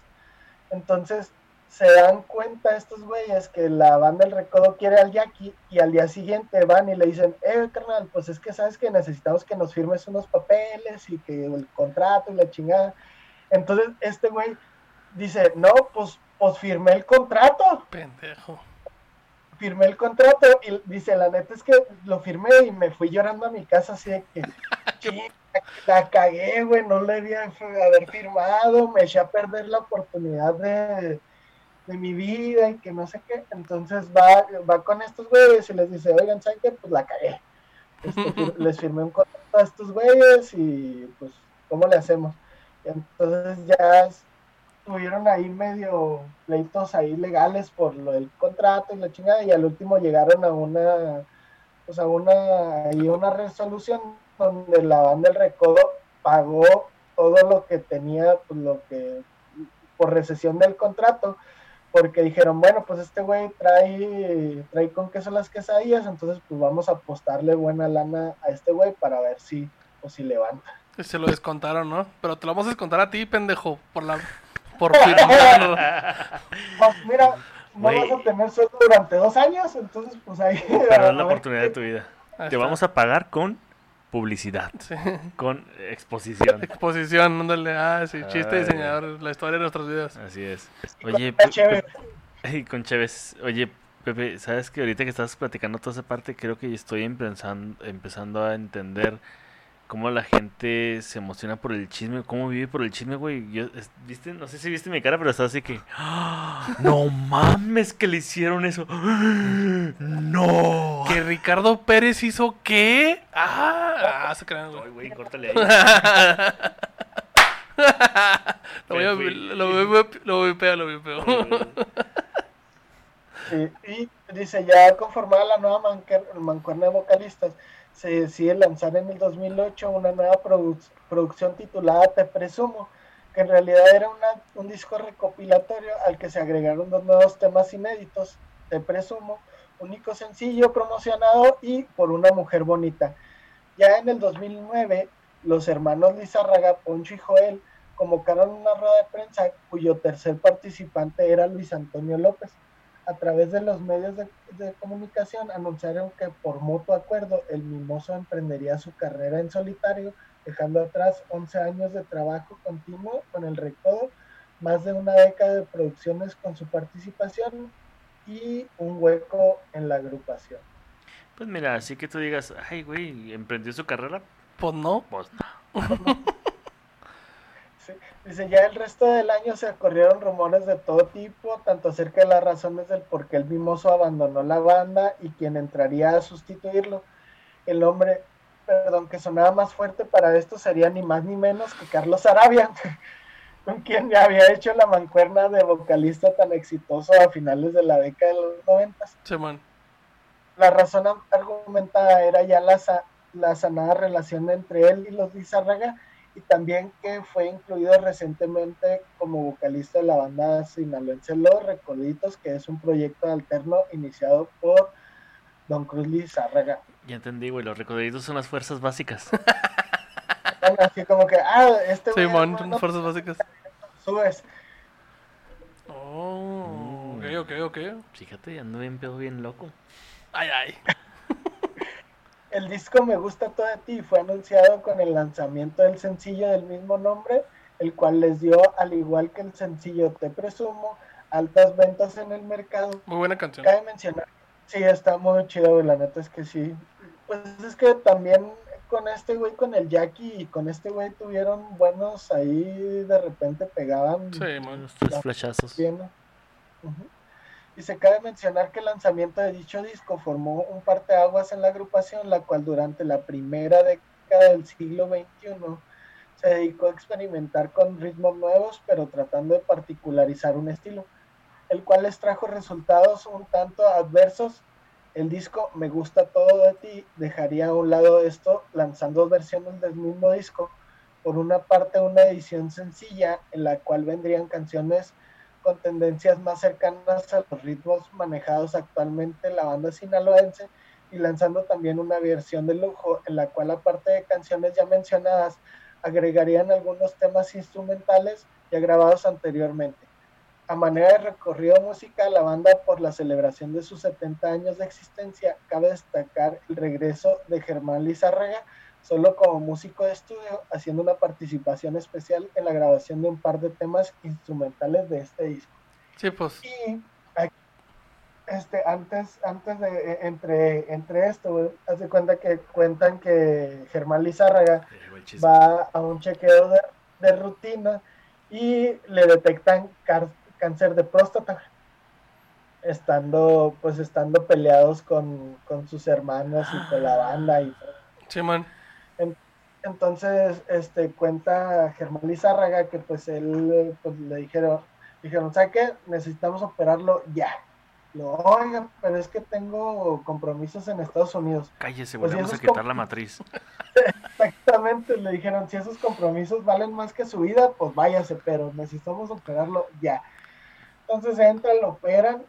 E: Entonces se dan cuenta estos güeyes que la banda El Recodo quiere al Jackie y al día siguiente van y le dicen, eh, carnal, pues es que sabes que necesitamos que nos firmes unos papeles y que el contrato y la chingada. Entonces este güey dice, no, pues, pues firmé el contrato
D: Pendejo.
E: firmé el contrato y dice, la neta es que lo firmé y me fui llorando a mi casa así de que, [laughs] "Chinga, la cagué, güey, no le debía haber firmado, me eché a perder la oportunidad de, de mi vida y que no sé qué. Entonces va, va con estos güeyes y les dice, oigan, ¿saben qué? Pues la cagué. Este, [laughs] les firmé un contrato a estos güeyes y pues, ¿cómo le hacemos? Entonces ya tuvieron ahí medio pleitos ahí legales por lo del contrato y la chingada y al último llegaron a una pues a una ahí una resolución donde la banda del recodo pagó todo lo que tenía pues lo que por recesión del contrato porque dijeron bueno pues este güey trae trae con queso las quesadillas entonces pues vamos a apostarle buena lana a este güey para ver si o si levanta
D: Se lo descontaron, ¿no? Pero te lo vamos a descontar a ti, pendejo. Por la. Por firmarlo. [laughs]
E: Pues, mira, no vas a tener sueldo durante dos años, entonces pues ahí...
B: Pero es la oportunidad de tu vida.
D: Ahí
B: Te
D: está.
B: vamos a pagar con publicidad,
D: Sí.
B: con exposición.
D: Exposición, ándale. Ah, sí, chiste
B: Ay,
D: diseñador. La historia de nuestras vidas.
B: Así es.
E: con
B: Oye. Pe- Ey, con Chévez. Oye, Pepe, ¿sabes que ahorita que estás platicando toda esa parte, creo que estoy empezando, empezando a entender cómo la gente se emociona por el chisme, cómo vive por el chisme, güey. Yo, es- ¿viste? No sé si viste mi cara, pero estaba así que... ¡Ah! [gasps] ¡No mames que le hicieron eso! [gasps] ¡No!
D: ¿Que Ricardo Pérez hizo qué? Ah, ah se crean, güey.
B: Ay, güey, córtale ahí. [laughs]
D: Lo voy a.
B: Me fui.
D: Lo voy a. Lo voy a. Lo vipeo.
E: Sí, y dice, ya conformada la nueva mancuerna de vocalistas, se decide lanzar en el 2008 una nueva produ- producción titulada Te Presumo, que en realidad era una- un disco recopilatorio al que se agregaron dos nuevos temas inéditos, Te Presumo, único sencillo promocionado y Por una mujer bonita. Ya en el 2009, los hermanos Lizárraga, Poncho y Joel convocaron una rueda de prensa cuyo tercer participante era Luis Antonio López. A través de los medios de, de comunicación anunciaron que por mutuo acuerdo el mimoso emprendería su carrera en solitario, dejando atrás 11 años de trabajo continuo con el recodo, más de una década de producciones con su participación y un hueco en la agrupación.
B: Pues mira, así que tú digas, ay, güey, emprendió su carrera.
D: Pues no.
B: Pues no. [laughs]
E: Sí, Dice, ya el resto del año se corrieron rumores de todo tipo, tanto acerca de las razones del por qué el mimoso abandonó la banda y quién entraría a sustituirlo. El hombre, perdón, que sonaba más fuerte para esto sería ni más ni menos que Carlos Arabia, [laughs] con quien ya había hecho la mancuerna de vocalista tan exitoso a finales de la década de los noventas.
D: Simón.
E: La razón argumentada era ya la, la sanada relación entre él y los Lizárraga y también que fue incluido recientemente como vocalista de la banda sinaloense Los Recoditos, que es un proyecto alterno iniciado por Don Cruz Lizárraga.
B: Ya entendí, güey, los recoditos son las fuerzas básicas. [laughs]
E: Bueno, así como que, ah, este güey
D: unas fuerzas básicas.
E: subes.
D: Oh, ok, ok, ok.
B: Fíjate, ando bien pedo, bien loco.
D: Ay, ay.
E: El disco Me Gusta Todo de Ti fue anunciado con el lanzamiento del sencillo del mismo nombre, el cual les dio, al igual que el sencillo Te Presumo, altas ventas en el mercado.
D: Muy buena canción.
E: Cabe mencionar, sí, está muy chido, la neta es que sí. Pues es que también con este güey, con el Jackie y con este güey tuvieron buenos ahí, de repente pegaban.
B: Unos tres flashazos.
E: bien. Y se cabe mencionar que el lanzamiento de dicho disco formó un parteaguas en la agrupación, la cual durante la primera década del siglo XXI se dedicó a experimentar con ritmos nuevos, pero tratando de particularizar un estilo, el cual les trajo resultados un tanto adversos. El disco Me gusta todo de ti dejaría a un lado esto lanzando versiones del mismo disco. Por una parte una edición sencilla en la cual vendrían canciones con tendencias más cercanas a los ritmos manejados actualmente en la banda sinaloense y lanzando también una versión de lujo en la cual aparte de canciones ya mencionadas agregarían algunos temas instrumentales ya grabados anteriormente. A manera de recorrido musical, la banda por la celebración de sus 70 años de existencia, cabe destacar el regreso de Germán Lizárraga, solo como músico de estudio, haciendo una participación especial en la grabación de un par de temas instrumentales de este disco.
D: Sí, pues.
E: Y aquí, este, antes, antes de, e- entre, entre esto, haz de cuenta que cuentan que Germán Lizárraga
B: Eh,
E: va a un chequeo de, de rutina y le detectan car- cáncer de próstata estando pues estando peleados con, con sus hermanos y con la banda y todo.
D: Simón.
E: Entonces este cuenta Germán Lizárraga que pues él pues le dijeron dijeron ¿sabe qué? necesitamos operarlo ya lo oiga pero es que tengo compromisos en Estados Unidos
B: Cállese,
E: Pues,
B: volvemos a quitar la matriz. [laughs]
E: Exactamente, le dijeron, si esos compromisos valen más que su vida, pues váyase, pero necesitamos operarlo ya. Entonces entra, lo operan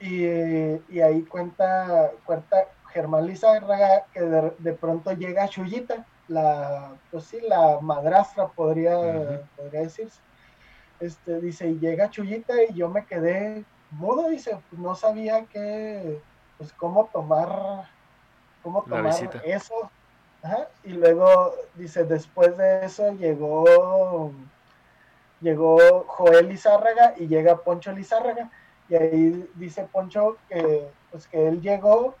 E: y, y ahí cuenta, cuenta Germán Lizárraga que de, de pronto llega Chuyita, la, pues sí, la madrastra podría, podría decirse. Este, dice, y llega Chuyita y yo me quedé mudo, dice, pues no sabía que, pues cómo tomar, cómo tomar eso. Ajá, Y luego dice, después de eso llegó, llegó Joel Lizárraga y llega Poncho Lizárraga. Y ahí dice Poncho que, pues que él llegó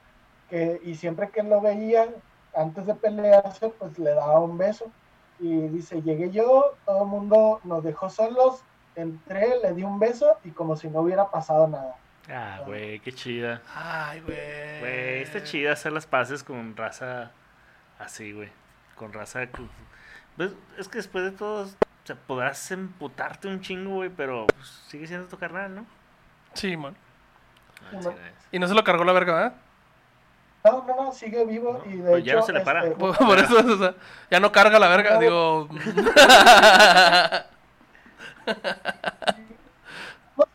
E: que, y siempre que lo veía, antes de pelearse, pues le daba un beso. Y dice, llegué yo, todo el mundo nos dejó solos, entré, le di un beso y como si no hubiera pasado nada.
B: Ah, güey, qué chida.
D: Ay, güey.
B: Güey, está chida hacer las paces con raza así, güey. Con raza. Pues, es que después de todo, o sea, podrás emputarte un chingo, güey, pero pues, sigue siendo tu carnal, ¿no?
D: Sí, man.
B: Ah, sí.
D: Y no se lo cargó la verga, ¿verdad?
E: No, no, no, sigue vivo y de
B: Pues ya
E: hecho...
B: no se le para.
E: este,
D: Por por eso, o sea, ya no carga la verga,
E: No.
D: digo. [laughs]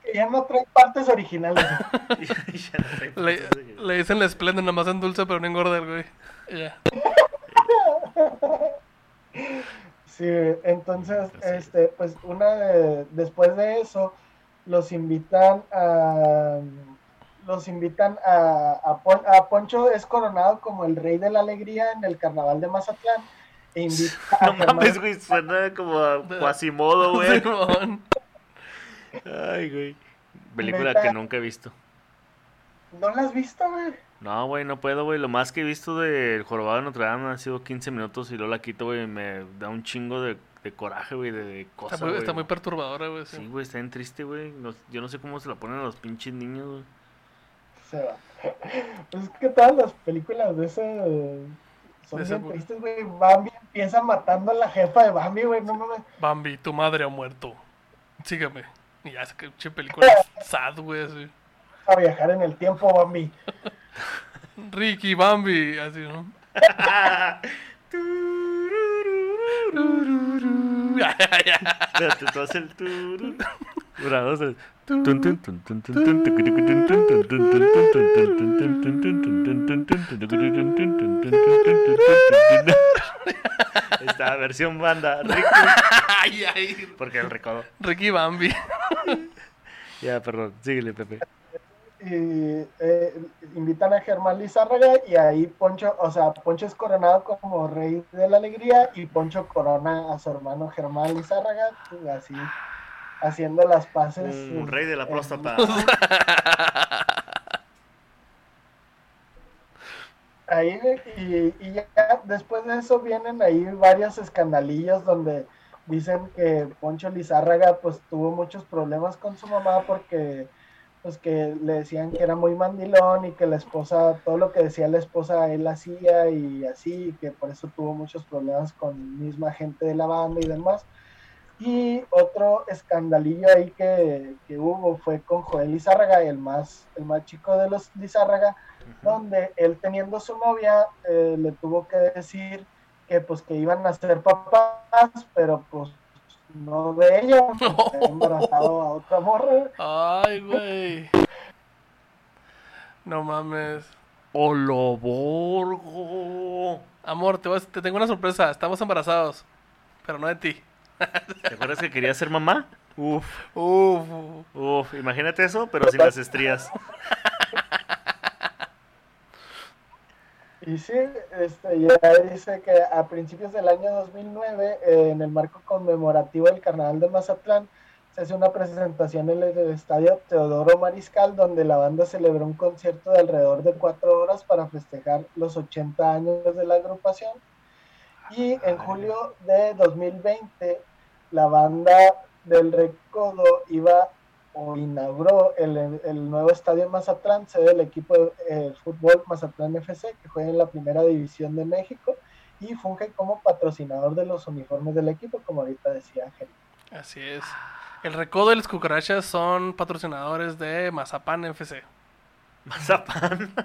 E: que ya no trae partes originales. [laughs]
B: Ya no trae
D: le, dicen la esplenda, nomás en dulce, pero no engorda el güey. Ya.
E: Sí, entonces, este, pues una de- después de eso, los invitan a, los invitan a, a, Pon- a Poncho es coronado como el rey de la alegría en el carnaval de Mazatlán. E invita [laughs] a
B: No
E: Germán-
B: mames, güey, suena como a Quasimodo, güey. [laughs] Ay, güey. Película
E: Neta.
B: que nunca he visto.
E: ¿No la has visto, güey?
B: No, güey, no puedo, güey. Lo más que he visto del Jorobado de Notre Dame han sido 15 minutos y luego la quito, güey. Me da un chingo de, de coraje, güey, de, de cosas,
D: Está está muy perturbadora, güey. sí.
B: Sí, güey, está bien triste, güey. No- yo no sé cómo se la ponen a los pinches niños, güey.
E: Se va. Pues es que todas las películas de ese son
D: De ese
E: bien
D: güey.
E: tristes, güey. Bambi empieza matando a la jefa de Bambi, güey. No mames.
D: Bambi, tu madre ha muerto. Sígueme. Y ya, es que che película [laughs] sad, güey, así.
E: A viajar en el tiempo, Bambi. [laughs]
D: Ricky, Bambi, así, ¿no? [laughs]
B: Espérate, tú haces el. Esta versión banda. Ricky. Porque el recodo.
D: Ricky Bambi.
B: ya, perdón. Síguele, Pepe.
E: Eh, invitan a Germán Lizárraga y ahí Poncho, o sea, Poncho es coronado como rey de la alegría y Poncho corona a su hermano Germán Lizárraga, pues, así haciendo las paces.
B: Un rey de la próstata. [laughs]
E: Ahí, y, y ya después de eso vienen ahí varios escandalillos donde dicen que Poncho Lizárraga pues tuvo muchos problemas con su mamá porque pues que le decían que era muy mandilón y que la esposa, todo lo que decía la esposa él hacía y así, y que por eso tuvo muchos problemas con misma gente de la banda y demás. Y otro escandalillo ahí que, que hubo fue con Joel Lizárraga, el más, el más chico de los Lizárraga, donde él teniendo su novia eh, le tuvo que decir que pues que iban a ser papás, pero pues no de ella, [laughs] había embarazado a otra morra.
D: Ay, güey. No mames.
B: ¡Oloborgo!
D: Amor, te, vas- te tengo una sorpresa. Estamos embarazados. Pero no de ti.
B: ¿Te acuerdas que quería ser mamá? Uf,
D: Uf.
B: uf, imagínate eso, pero sin las estrías.
E: Y sí, este, ya dice que a principios del año 2009, eh, en el marco conmemorativo del Carnaval de Mazatlán, se hace una presentación en el estadio Teodoro Mariscal, donde la banda celebró un concierto de alrededor de cuatro horas para festejar los 80 años de la agrupación. Y en julio de 2020, la banda del Recodo iba o inauguró el, el nuevo estadio en Mazatlán, sede del equipo de eh, fútbol Mazatlán FC, que juega en la primera división de México y funge como patrocinador de los uniformes del equipo, como ahorita decía Ángel.
D: Así es. El recodo y las cucarachas son patrocinadores de Mazapán FC.
B: Mazapán. [laughs]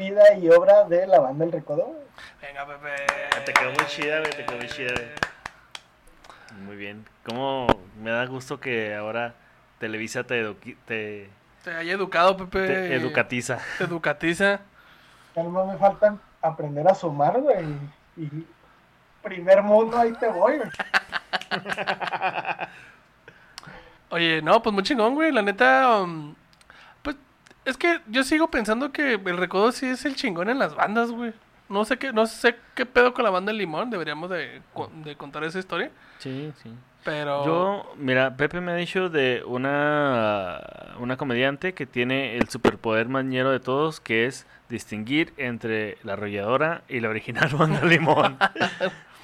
E: Vida y obra de la banda El Recodo.
D: Venga, Pepe.
B: Te quedó muy chida, güey, te quedó muy chida, güey. Muy bien. Cómo me da gusto que ahora Televisa te, te,
D: Te haya educado, Pepe.
B: te educatiza.
D: Te educatiza.
E: No me faltan aprender a sumar, güey. Y primer mundo, ahí te voy, güey. [laughs]
D: Oye, no, pues muy chingón, güey. La neta, um, es que yo sigo pensando que el recodo sí es el chingón en las bandas, güey. No sé qué, no sé qué pedo con la banda Limón. Deberíamos de, de contar esa historia.
B: Sí, sí.
D: Pero
B: Yo, mira, Pepe me ha dicho de una, una comediante que tiene el superpoder mañero de todos, que es distinguir entre la arrolladora y la original [laughs] banda Limón.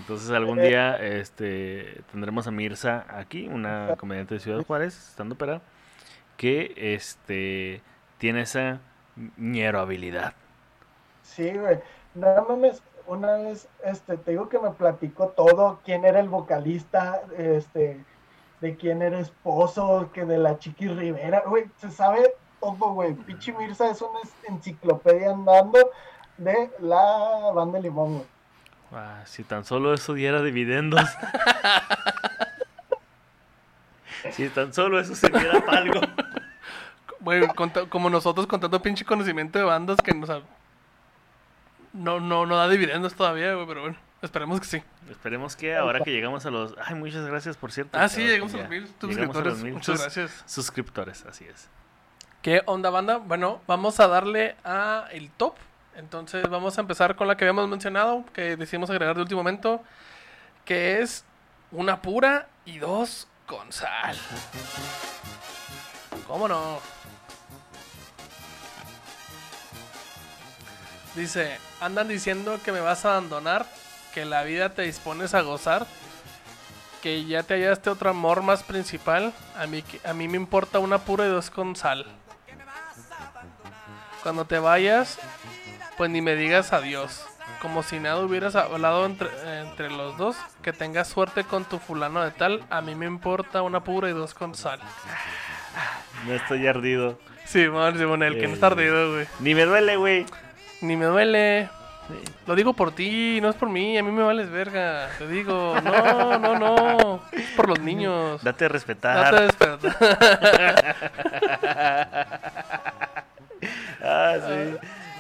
B: Entonces algún día este, tendremos a Mirza aquí, una comediante de Ciudad Juárez, estando para, que este, tiene esa ñero habilidad.
E: Sí, güey. No mames, una vez, este, te digo que me platicó todo, quién era el vocalista, este, de quién era esposo, que de la Chiqui Rivera, güey, se sabe todo, güey. Pichi Mirza es una enciclopedia andando de la banda Limón, güey.
B: Ah, si tan solo eso diera dividendos. [laughs] si tan solo eso sirviera para algo. [laughs]
D: Güey, como nosotros con tanto pinche conocimiento de bandas que nos... ha- No, no, no da dividendos todavía, güey, pero bueno, esperemos que sí.
B: Esperemos que ahora que llegamos a los... Ay, muchas gracias, por cierto.
D: Ah, sí, llegamos a los mil suscriptores.
B: los mil
D: Muchas gracias.
B: Suscriptores, así es.
D: ¿Qué onda, banda? Bueno, vamos a darle a el top. Entonces vamos a empezar con la que habíamos mencionado, que decidimos agregar de último momento, que es una pura y dos con sal. ¿Cómo no? Dice, andan diciendo que me vas a abandonar, que la vida te dispones a gozar, que ya te hallaste otro amor más principal, a mí, a mí me importa una pura y dos con sal. Cuando te vayas, pues ni me digas adiós. Como si nada hubieras hablado entre, entre los dos. Que tengas suerte con tu fulano de tal. A mí me importa una pura y dos con sal.
B: No estoy ardido.
D: Simón, Simón, el que no
B: Eh.
D: está ardido, güey.
B: Ni me duele, güey.
D: Ni me duele. Lo digo por ti, no es por mí. A mí me vales verga. Te digo, no, no, no. Es por los niños.
B: Date a respetar.
D: Date a despertar.
B: Ah, sí.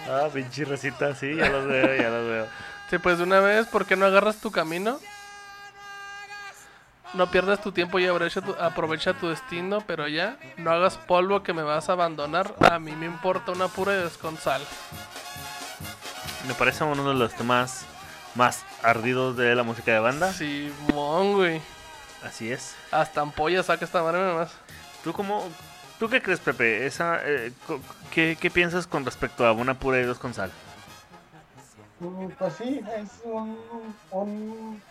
B: Ah, pinche recita, sí, ya los veo, ya los veo.
D: Sí, pues de una vez, ¿por qué no agarras tu camino? No pierdas tu tiempo y aprovecha tu, aprovecha tu destino, pero ya, no hagas polvo que me vas a abandonar. A mí me importa una pura y desconsal.
B: Me parece uno de los temas más ardidos de la música de banda.
D: Simón, güey.
B: Así es.
D: Hasta ampolla saca esta madre nomás.
B: ¿Tú cómo, tú qué crees, Pepe? Esa, eh, ¿qué, ¿Qué piensas con respecto a una pura y dos con sal?
E: Mm, Pues sí, es un, un-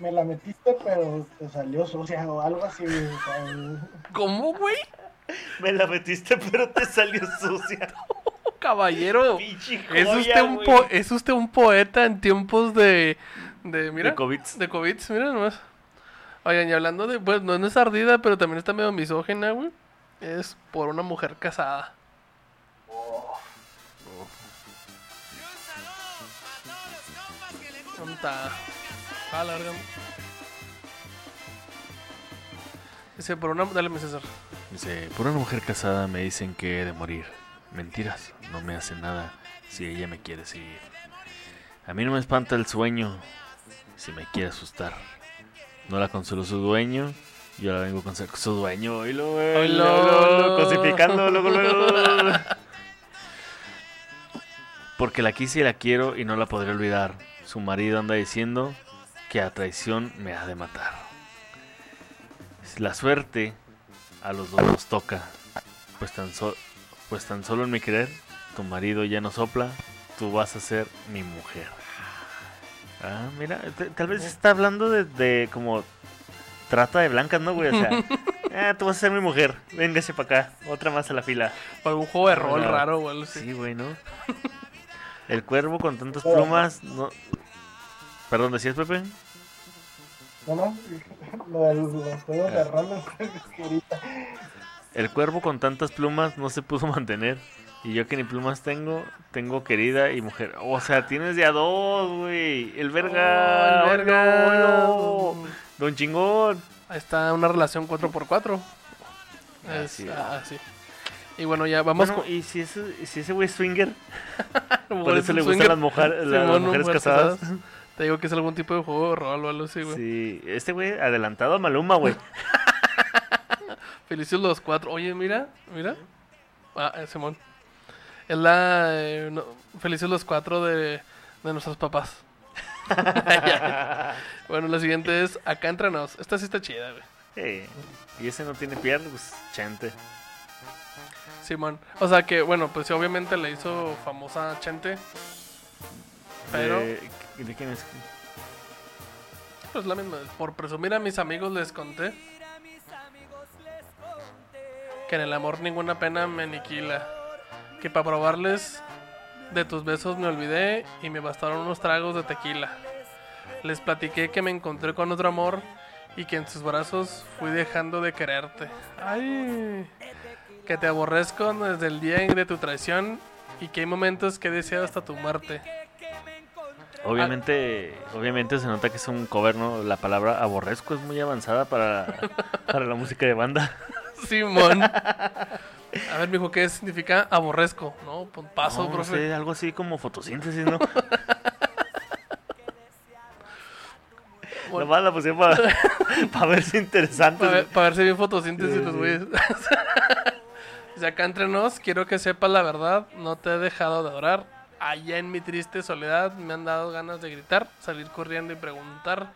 E: Me la metiste, pero te salió sucia o algo así.
D: ¿Cómo, güey? [laughs]
B: Me la metiste, pero te salió sucia. [laughs]
D: Caballero. [laughs] Es usted, un
B: güey.
D: po- es usted un poeta en tiempos de. de mira.
B: De COVID.
D: De COVID, mira nomás. Oigan, y hablando de. Pues no, no es ardida, pero también está medio misógena, güey. Es por una mujer casada. ¿Dónde está? Ah, la verga. Dice, por una. Dale, mi César.
B: Dice, por una mujer casada me dicen que he de morir. Mentiras, no me hace nada si ella me quiere seguir. A mí no me espanta el sueño si me quiere asustar. No la consuelo su dueño, yo la vengo con su dueño. Y lo
D: Oilo.
B: cosificando, [laughs] luego, luego. Porque la quise y la quiero y no la podré olvidar. Su marido anda diciendo que a traición me ha de matar. La suerte a los dos nos toca. Pues tan, so- pues tan solo en mi querer, tu marido ya no sopla, tú vas a ser mi mujer. Ah, mira, tal vez está hablando de, de como trata de blancas, ¿no, güey? O sea, [laughs] ah, tú vas a ser mi mujer, véngase para acá, otra más a la fila.
D: O algún juego de rol raro o algo así.
B: Sí, güey, ¿no? El cuervo con tantas plumas, no... Perdón, ¿decías, Pepe?
E: ¿No, no? Lo de los juegos de rol es ahorita.
B: El cuervo con tantas plumas no se pudo [laughs] mantener. Y yo que ni plumas tengo, tengo querida y mujer. O sea, tienes de a dos, güey. El verga.
D: Oh, el verga.
B: no. Don chingón.
D: Ahí está una relación 4x4. Es,
B: Así es.
D: ah, sí. Y bueno, ya vamos
B: Bueno,
D: con.
B: y si ese, si ese güey es swinger, [laughs] por eso le gustan las,
D: Simón,
B: mujeres
D: mujeres
B: casadas.
D: Te digo que es algún tipo de juego rol o algo así, güey.
B: Sí, este güey adelantado a Maluma, güey. [laughs]
D: Felicios los cuatro. Oye, mira, mira. Ah, eh, Simón. Es la. eh, no, Felicios los cuatro de, de nuestros papás. [laughs] bueno, la siguiente es Acá entre nos. Esta sí está chida, güey.
B: Sí. Y ese no tiene pierna, pues chente.
D: Simón. O sea que, bueno, pues sí, obviamente le hizo famosa Chente. Pero,
B: ¿De, de quién es?
D: pues la misma. Por presumir a mis amigos les conté. Que en el amor ninguna pena me aniquila. Que para probarles de tus besos me olvidé y me bastaron unos tragos de tequila. Les platiqué que me encontré con otro amor y que en tus brazos fui dejando de quererte. Ay, que te aborrezco desde el día de tu traición y que hay momentos que he deseado hasta tu muerte.
B: Obviamente, obviamente se nota que es un cover, ¿no? La palabra aborrezco es muy avanzada para, para la música de banda. [laughs]
D: Simón. A ver, mijo, ¿qué significa aborrezco? No, Pon paso,
B: No, no
D: profe.
B: sé, algo así como fotosíntesis, ¿no? [laughs]
D: Bueno.
B: Nomás la puse para [laughs] verse interesante.
D: Para, ver- pa' verse bien fotosíntesis
B: Sí,
D: los
B: sí.
D: güeyes. [laughs] Acá entre nos, quiero que sepas la verdad, no te he dejado de adorar. Allá en mi triste soledad me han dado ganas de gritar, salir corriendo y preguntar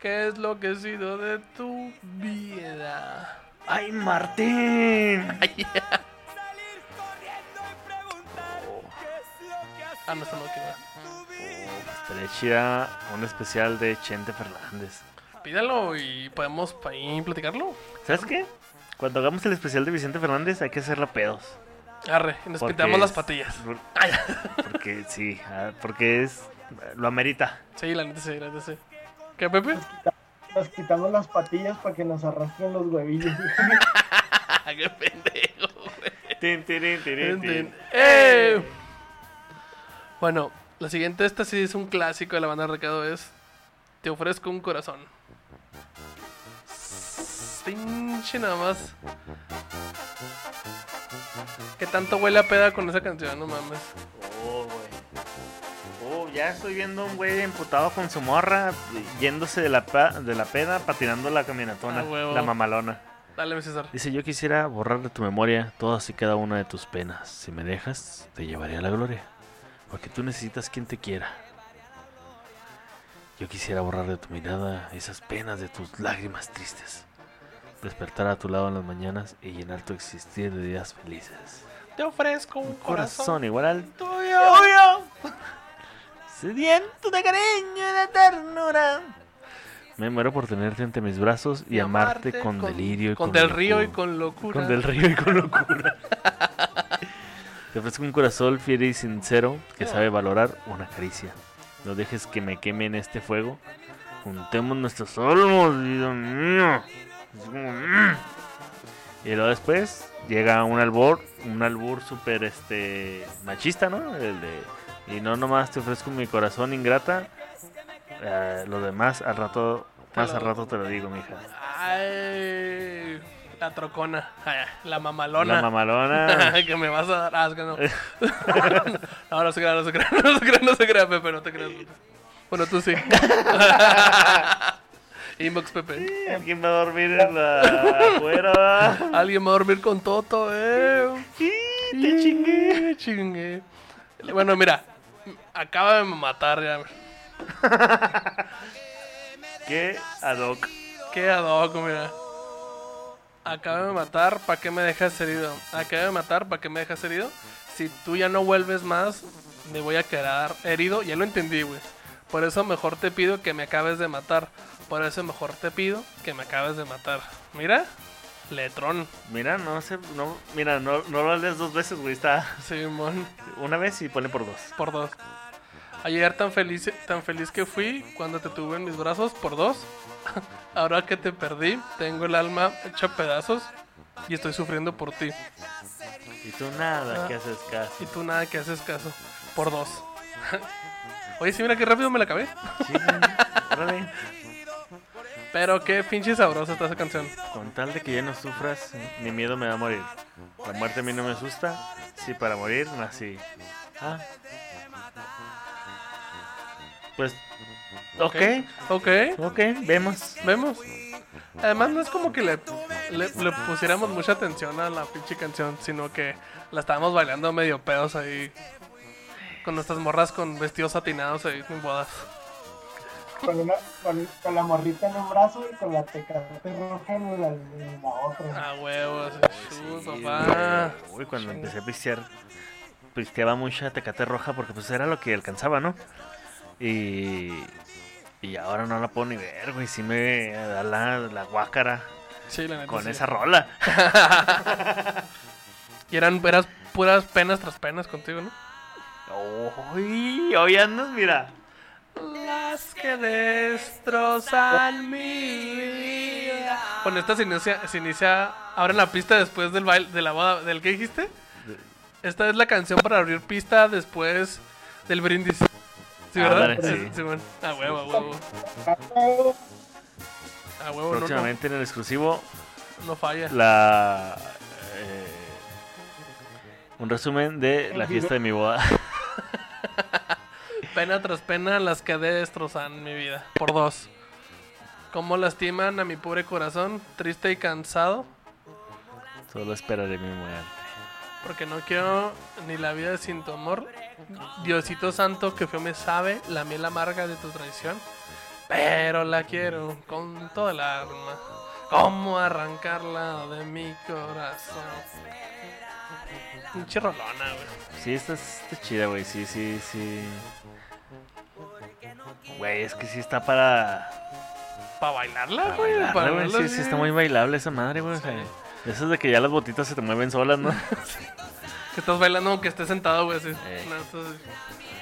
D: qué es lo que ha sido de tu vida.
B: ¡Ay, Martín! [laughs]
D: Ah, no, esto no quiero.
B: Estaría chida un especial de Chente Fernández.
D: Pídalo y podemos ahí platicarlo.
B: ¿Sabes qué? Cuando hagamos el especial de Vicente Fernández hay que hacerlo pedos.
D: Arre, y nos
B: Porque
D: pintamos las patillas.
B: Porque sí, ah, porque es lo amerita.
D: Sí, la neta sí, la neta sí. ¿Qué, Pepe?
E: Nos quitamos las patillas para que nos arrastren los huevillos. [laughs]
D: ¡Qué pendejo, güey!
B: Tin, tirin, tin.
D: ¡Eh! Bueno, la siguiente, esta sí es un clásico de la banda Recado, es Te ofrezco un corazón. Pinche nada más. ¿Qué tanto huele a peda con esa canción? No mames.
B: Oh, güey. Oh, ya estoy viendo un güey emputado con su morra yéndose de la, de la peda patinando la camionetona,
D: Ah,
B: la mamalona.
D: Dale, mi César.
B: Dice, yo quisiera borrar de tu memoria todas y cada una de tus penas. Si me dejas, te llevaré a la gloria. Porque tú necesitas quien te quiera. Yo quisiera borrar de tu mirada esas penas de tus lágrimas tristes. Despertar a tu lado en las mañanas y llenar tu existir de días felices.
D: Te ofrezco un
B: Corazón
D: corazón.
B: igual al
D: tuyo.
B: Sediento de cariño y de ternura. Me muero por tenerte entre mis brazos y, amarte, con, delirio y
D: con,
B: con,
D: del río y
B: locura.
D: con locura.
B: Con del río y con locura. [laughs] Te ofrezco un corazón fiel y sincero que sabe valorar una caricia. No dejes que me queme en este fuego. Juntemos nuestros como, mm. Y luego después llega un albor, un albur súper este machista, ¿no? El de y no nomás te ofrezco mi corazón ingrata. eh, lo demás al rato, más al rato te lo digo, mija.
D: Ay, la trocona. La mamalona.
B: La mamalona. [laughs]
D: que me vas a dar. Ah, es que no. [laughs] no, no se crea, no se crea, no se crea, no se crea, Pepe, no te creas. Bueno, tú sí. [laughs] Inbox, Pepe.
B: ¿Quién va a dormir en la afuera?
D: Alguien va a dormir con Toto, eh.
B: te chingué.
D: Chingué. Bueno, mira, acaba de matar ya. [laughs]
B: Qué ad hoc.
D: Qué ad hoc, mira. Acaba de matar, ¿para qué me dejas herido? Acaba de matar, ¿para qué me dejas herido? Si tú ya no vuelves más, me voy a quedar herido. Ya lo entendí, güey. Por eso mejor te pido que me acabes de matar. Por eso mejor te pido que me acabes de matar. Mira, letrón,
B: Mira, no sé, no, mira, no, no lo lees dos veces, güey. Está
D: Simón,
B: una vez y pone por dos.
D: por dos. Ayer tan feliz, tan feliz que fui cuando te tuve en mis brazos, por dos. [laughs] Ahora que te perdí, tengo el alma hecha pedazos y estoy sufriendo por ti.
B: Y tú nada,
D: Ah.
B: que haces caso.
D: Y tú nada que haces caso. Por dos. [laughs] Oye, sí, mira qué rápido me la acabé.
B: Sí.
D: Pero qué pinche sabrosa está esa canción.
B: Con tal de que ya no sufras, mi miedo me va a morir. La muerte a mí no me asusta. Sí, para morir nací. Ah. Pues, ok,
D: Ok,
B: ok, vemos.
D: vemos. Además, no es como que le, le, le pusiéramos mucha atención a la pinche canción, sino que la estábamos bailando medio pedos ahí. Con nuestras morras con vestidos satinados ahí en bodas.
E: Con, una, con, con la morrita en un brazo y con la tecate roja en la, en la otra.
D: Ah, huevos.
B: Sí,
D: papá.
B: Uy, cuando empecé a pistear, pisteaba mucha tecate roja porque pues era lo que alcanzaba, ¿no? Y, y ahora no la puedo ni ver, güey. Sí me da la, la guácara
D: Sí, la neta.
B: con
D: sí.
B: esa rola. [laughs]
D: Y eran, puras penas tras penas contigo, ¿no?
B: Uy, hoy andas, mira.
D: Las que destrozan mi Bueno, esta se inicia, se inicia ahora en la pista después del baile, de la boda, ¿del qué dijiste? Esta es la canción para abrir pista después del brindis. ¿Sí, verdad?
B: Ándale, sí.
D: Sí, bueno. A huevo, a huevo. A huevo,
B: Próximamente en el exclusivo,
D: no falla.
B: la. eh, un resumen de la fiesta de mi boda. [laughs]
D: Pena tras pena las quedé destrozan mi vida. Por dos. Cómo lastiman a mi pobre corazón, triste y cansado.
B: Solo esperaré mi muerte.
D: Porque no quiero ni la vida sin tu amor. Diosito santo que feo me sabe la miel amarga de tu traición. Pero la quiero con toda el alma. ¿Cómo arrancarla de mi corazón? Pinche rolona, güey.
B: Sí, esta es- está chida, güey. Sí, sí, sí. Güey, es que sí está para.
D: ¿Para bailarla,
B: para
D: güey?
B: bailarla,
D: para
B: güey.
D: bailarla
B: Sí, sí, está muy bailable esa madre, güey. o sea, Eso es de que ya las botitas se te mueven solas, ¿no? [laughs]
D: Que estás bailando aunque estés sentado, güey, así.
B: Eh.
D: No, entonces-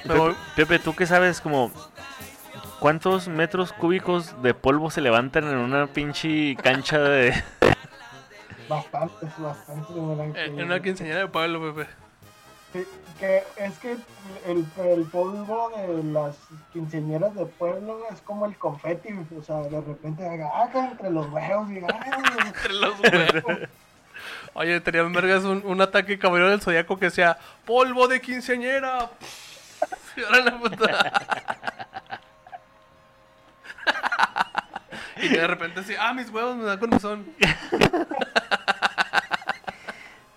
D: Me
B: Pepe, Pepe, ¿tú qué sabes? Como. ¿Cuántos metros cúbicos de polvo se levantan en una pinche cancha de.
E: Bastantes, bastantes.
D: Eh,
E: que-
D: En una quinceañera de pueblo, Pepe.
E: Sí, que es que el, el polvo de las quinceañeras de pueblo es como el confeti, o sea, de repente agarra entre los huevos y ay, [laughs]
D: Entre los huevos. Oye, tenían vergas un, un ataque caballero del zodiaco que decía polvo de quinceañera. [laughs] Y ahora la puta. [laughs] y de repente así, ah, mis huevos me dan con son.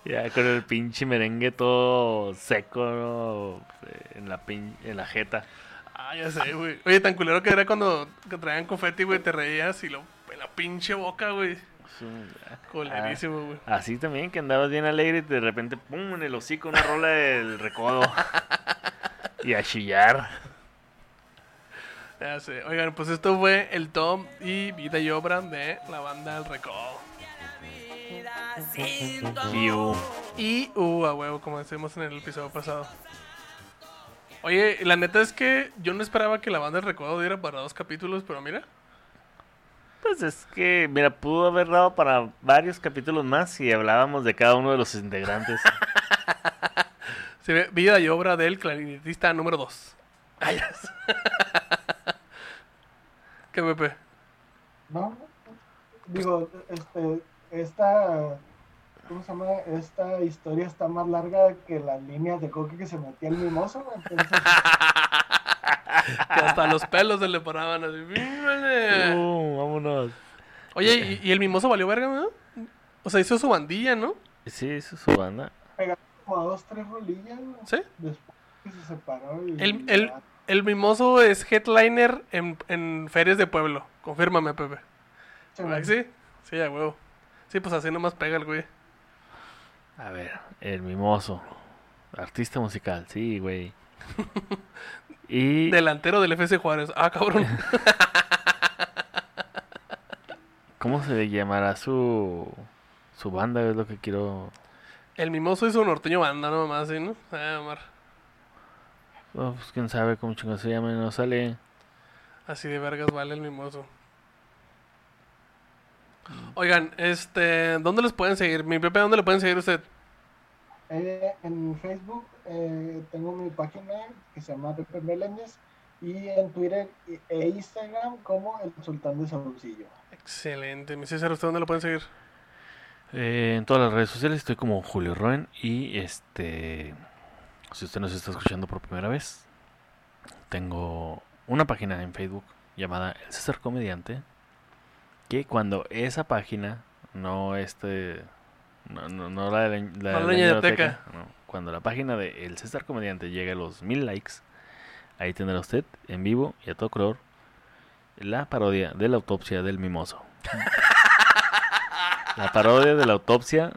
B: Ya con el pinche merengue todo seco ¿no? en la pin- en la jeta.
D: Ah, ya sé, güey. Oye, tan culero que era cuando que traían confeti, güey, te reías y lo en la pinche boca, güey.
B: Un-
D: Colerísimo, güey.
B: Así también, que andabas bien alegre y de repente, pum, en el hocico una rola del recodo. [laughs] y a chillar.
D: Ya sé. Oigan, pues esto fue el top y vida y obra de la banda El Recodo. Y, uh, a huevo, como decimos en el episodio pasado. Oye, la neta es que yo no esperaba que la banda del Recodo diera para dos capítulos, pero mira.
B: Pues es que, mira, pudo haber dado para varios capítulos más si hablábamos de cada uno de los integrantes. [laughs]
D: Se ve vida y obra del clarinetista número 2. Ay, ya sé. ¿Qué, Pepe?
E: ¿no? Digo, este, esta, ¿cómo se llama? Esta historia está más larga que las líneas de coque que se metía el mimoso, güey, entonces, [laughs]
D: Que hasta los pelos se le paraban así. ¡Mírale!
B: Uh, vámonos.
D: Oye, ¿y, y el mimoso valió verga, no? O sea, hizo su bandilla, ¿no?
B: Sí, es su banda.
E: pegaba como dos, tres rolillas, güey,
D: ¿Sí?
E: después que se separó y...
D: El, el, el mimoso es headliner en, en ferias de pueblo. Confírmame, Pepe.
E: Sí,
D: ¿Verdad que sí? Sí, a huevo. Sí, pues así nomás pega el güey.
B: A ver, el mimoso. Artista musical, sí, güey. [laughs] Y
D: Delantero del FC Juárez. Ah, cabrón. [laughs]
B: ¿cómo se llamará su su banda? Es lo que quiero.
D: El mimoso hizo un norteño banda, no más, ¿sí, no? Ah, Omar.
B: Oh, pues quién sabe cómo chingados se llama, no sale.
D: Así de vergas vale el mimoso. Oigan, este, ¿dónde los pueden seguir? Mi Pepe, ¿dónde lo pueden seguir usted?
E: Eh, en Facebook eh, tengo mi página que se llama Pepe Meléndez y en Twitter e- Instagram como el Sultán de Sabucillo.
D: Excelente. Mi César, ¿usted dónde lo pueden seguir?
B: Eh, en todas las redes sociales estoy como Julio Roen y este si usted nos está escuchando por primera vez tengo una página en Facebook llamada El César Comediante que cuando esa página no este no, no, no la de la, la
D: No
B: de
D: la ñeroteca,
B: no, cuando la página de El César Comediante llegue a los mil likes ahí tendrá usted en vivo y a todo color la parodia de la autopsia del mimoso [laughs] la parodia de la autopsia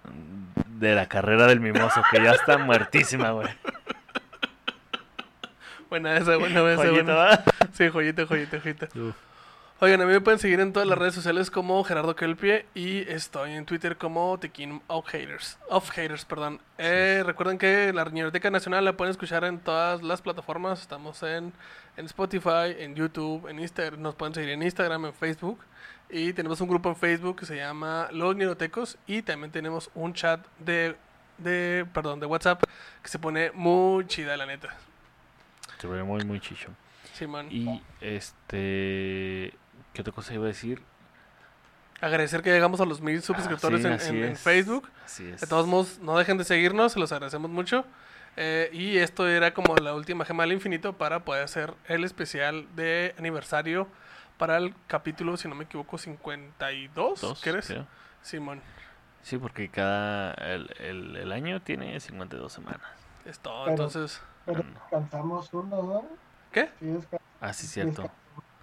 B: de la carrera del mimoso, que ya está muertísima, güey.
D: Buena esa, buena esa,
B: Joyita,
D: buena.
B: ¿va?
D: Sí, joyita, joyita, joyita.
B: Uf.
D: Oigan, a mí me pueden seguir en todas las redes sociales como Gerardo Kelpie y estoy en Twitter como King of Haters. Of Haters, perdón. Eh, recuerden que la Riñoteca Nacional la pueden escuchar en todas las plataformas. Estamos en, en Spotify, en YouTube, en Instagram. Nos pueden seguir en Instagram, en Facebook. Y tenemos un grupo en Facebook que se llama Los Ñerotecos. Y también tenemos un chat de, de, perdón, de WhatsApp que se pone muy chida, la neta.
B: Se ve muy, muy chicho.
D: Simón.
B: Y este. ¿Qué otra cosa iba a decir?
D: Agradecer que llegamos a los mil suscriptores
B: sí,
D: en. Facebook.
B: Así es.
D: De todos modos, no dejen de seguirnos, se los agradecemos mucho. Eh, y esto era como la última gema del infinito para poder hacer el especial de aniversario para el capítulo, si no me equivoco, 52.
B: Dos,
D: ¿Qué eres?
B: creo.
D: Simón,
B: Sí, porque cada. El, el, el año tiene 52 semanas.
D: es todo.
E: Pero-
D: Entonces,
E: Pero
B: Ah,
E: descansamos uno, ¿no?
D: ¿qué?
E: Sí, desca-
B: Ah, sí,
E: sí,
B: cierto.
E: descansamos.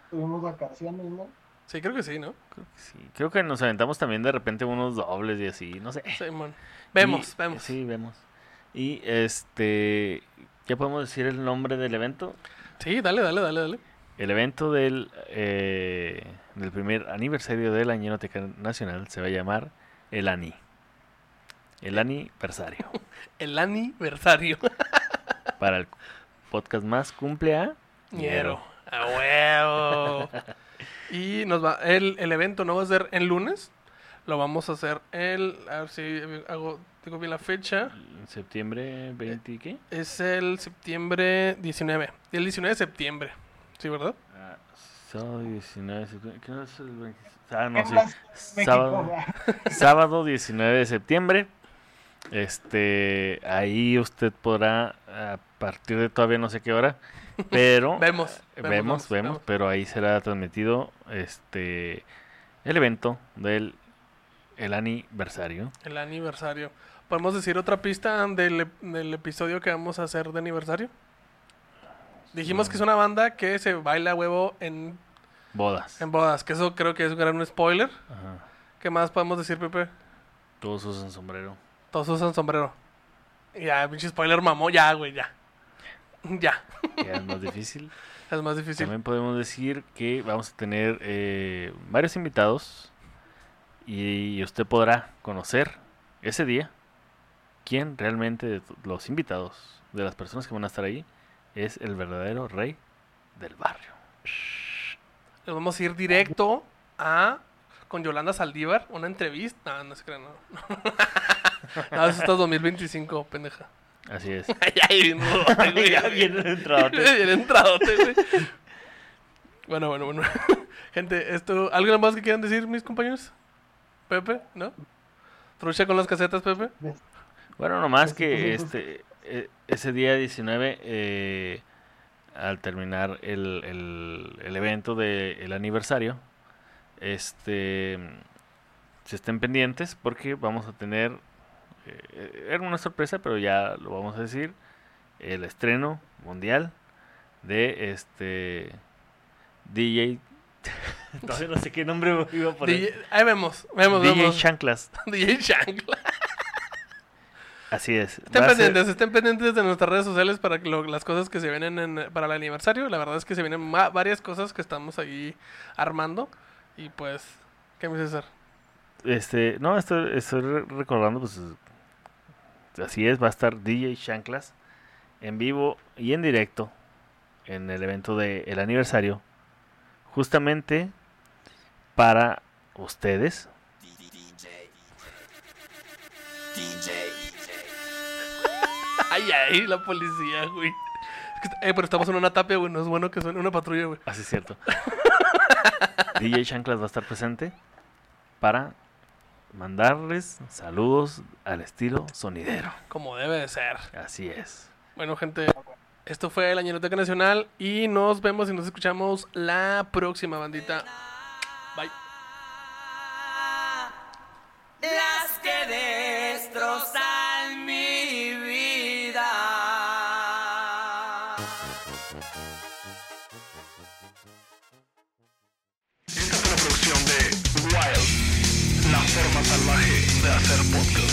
E: Tuvimos vacaciones, ¿no?
D: Sí, creo que sí, ¿no?
B: Creo que sí. Creo que nos aventamos también de repente unos dobles y así, no sé.
D: Simón. Vemos,
B: Y-
D: vemos.
B: Sí, vemos. Y este. ¿Ya podemos decir el nombre del evento?
D: Sí, dale, dale, dale, dale.
B: El evento del, eh, del primer aniversario de la Ñeroteca Nacional se va a llamar el ANI. El aniversario. [laughs]
D: El aniversario.
B: Para el podcast más cumple a
D: Ñero. A huevo. y nos va. El, el evento no va a ser el lunes. Lo vamos a hacer el. A ver si hago, digo bien la fecha.
B: En septiembre 20 y qué?
D: Es el septiembre 19. El 19 de septiembre. ¿Sí, verdad?
B: Ah, sábado 19 de septiembre. ¿Qué no es el 20? Ah, no, sí. Sábado, [laughs] sábado 19 de septiembre. Este, ahí usted podrá, a partir de todavía no sé qué hora, pero
D: Vemos.
B: Eh,
D: vemos,
B: vemos, pero ahí será transmitido este el evento del el aniversario.
D: El aniversario. ¿Podemos decir otra pista del, del episodio que vamos a hacer de aniversario? Dijimos que es una banda que se baila huevo en,
B: Bodas.
D: en bodas. Que eso creo que es un gran spoiler.
B: Ajá.
D: ¿Qué más podemos decir, Pepe?
B: Todos usan sombrero.
D: Todos usan sombrero. Ya, pinche spoiler mamó, ya, güey, ya. [laughs] Ya.
B: Ya es más difícil. [laughs]
D: Es más difícil.
B: También podemos decir que vamos a tener eh, varios invitados y usted podrá conocer ese día quién realmente de los invitados, de las personas que van a estar ahí, es el verdadero rey del barrio.
D: Nos vamos a ir directo a con Yolanda Saldívar, una entrevista. No, no se crean, no. [laughs] no, eso está 2025, pendeja.
B: Así es.
D: Ay, ay, bien rudote, güey.
B: Ya viene el entradote.
D: Bien entradote, güey. Bueno, bueno, bueno. [laughs] Gente, esto, ¿algo más que quieran decir, mis compañeros? Pepe, ¿no? Trucha con las casetas, Pepe.
B: Bueno, nomás que este eh, ese día 19, eh, al terminar el, el, el evento del aniversario, este se estén pendientes porque vamos a tener eh, era una sorpresa, pero ya lo vamos a decir, el estreno mundial de este DJ [laughs] todavía no sé qué nombre iba a poner.
D: DJ ahí vemos, vemos,
B: DJ
D: vemos.
B: Chanclas. [laughs]
D: DJ Chancla.
B: Así es.
D: Estén
B: ser-
D: pendientes, estén pendientes de nuestras redes sociales para que lo- las cosas que se vienen en- para el aniversario. La verdad es que se vienen varias cosas que estamos ahí armando. Y pues, ¿qué me César?
B: Este, no, estoy, estoy re- recordando, pues así es, va a estar DJ Shanklas en vivo y en directo en el evento del aniversario, justamente para ustedes. [laughs]
D: Ay, ay, la policía, güey. Eh, pero estamos en una tapia, güey. No es bueno que suene una patrulla, güey.
B: Así es cierto. [laughs] DJ Shanklas va a estar presente para mandarles saludos al estilo sonidero.
D: Como debe de ser.
B: Así es.
D: Bueno, gente, esto fue la Ñeroteca Nacional. Y nos vemos y nos escuchamos la próxima, bandita. Bye.
C: Las que destrozan
F: hacer podcast.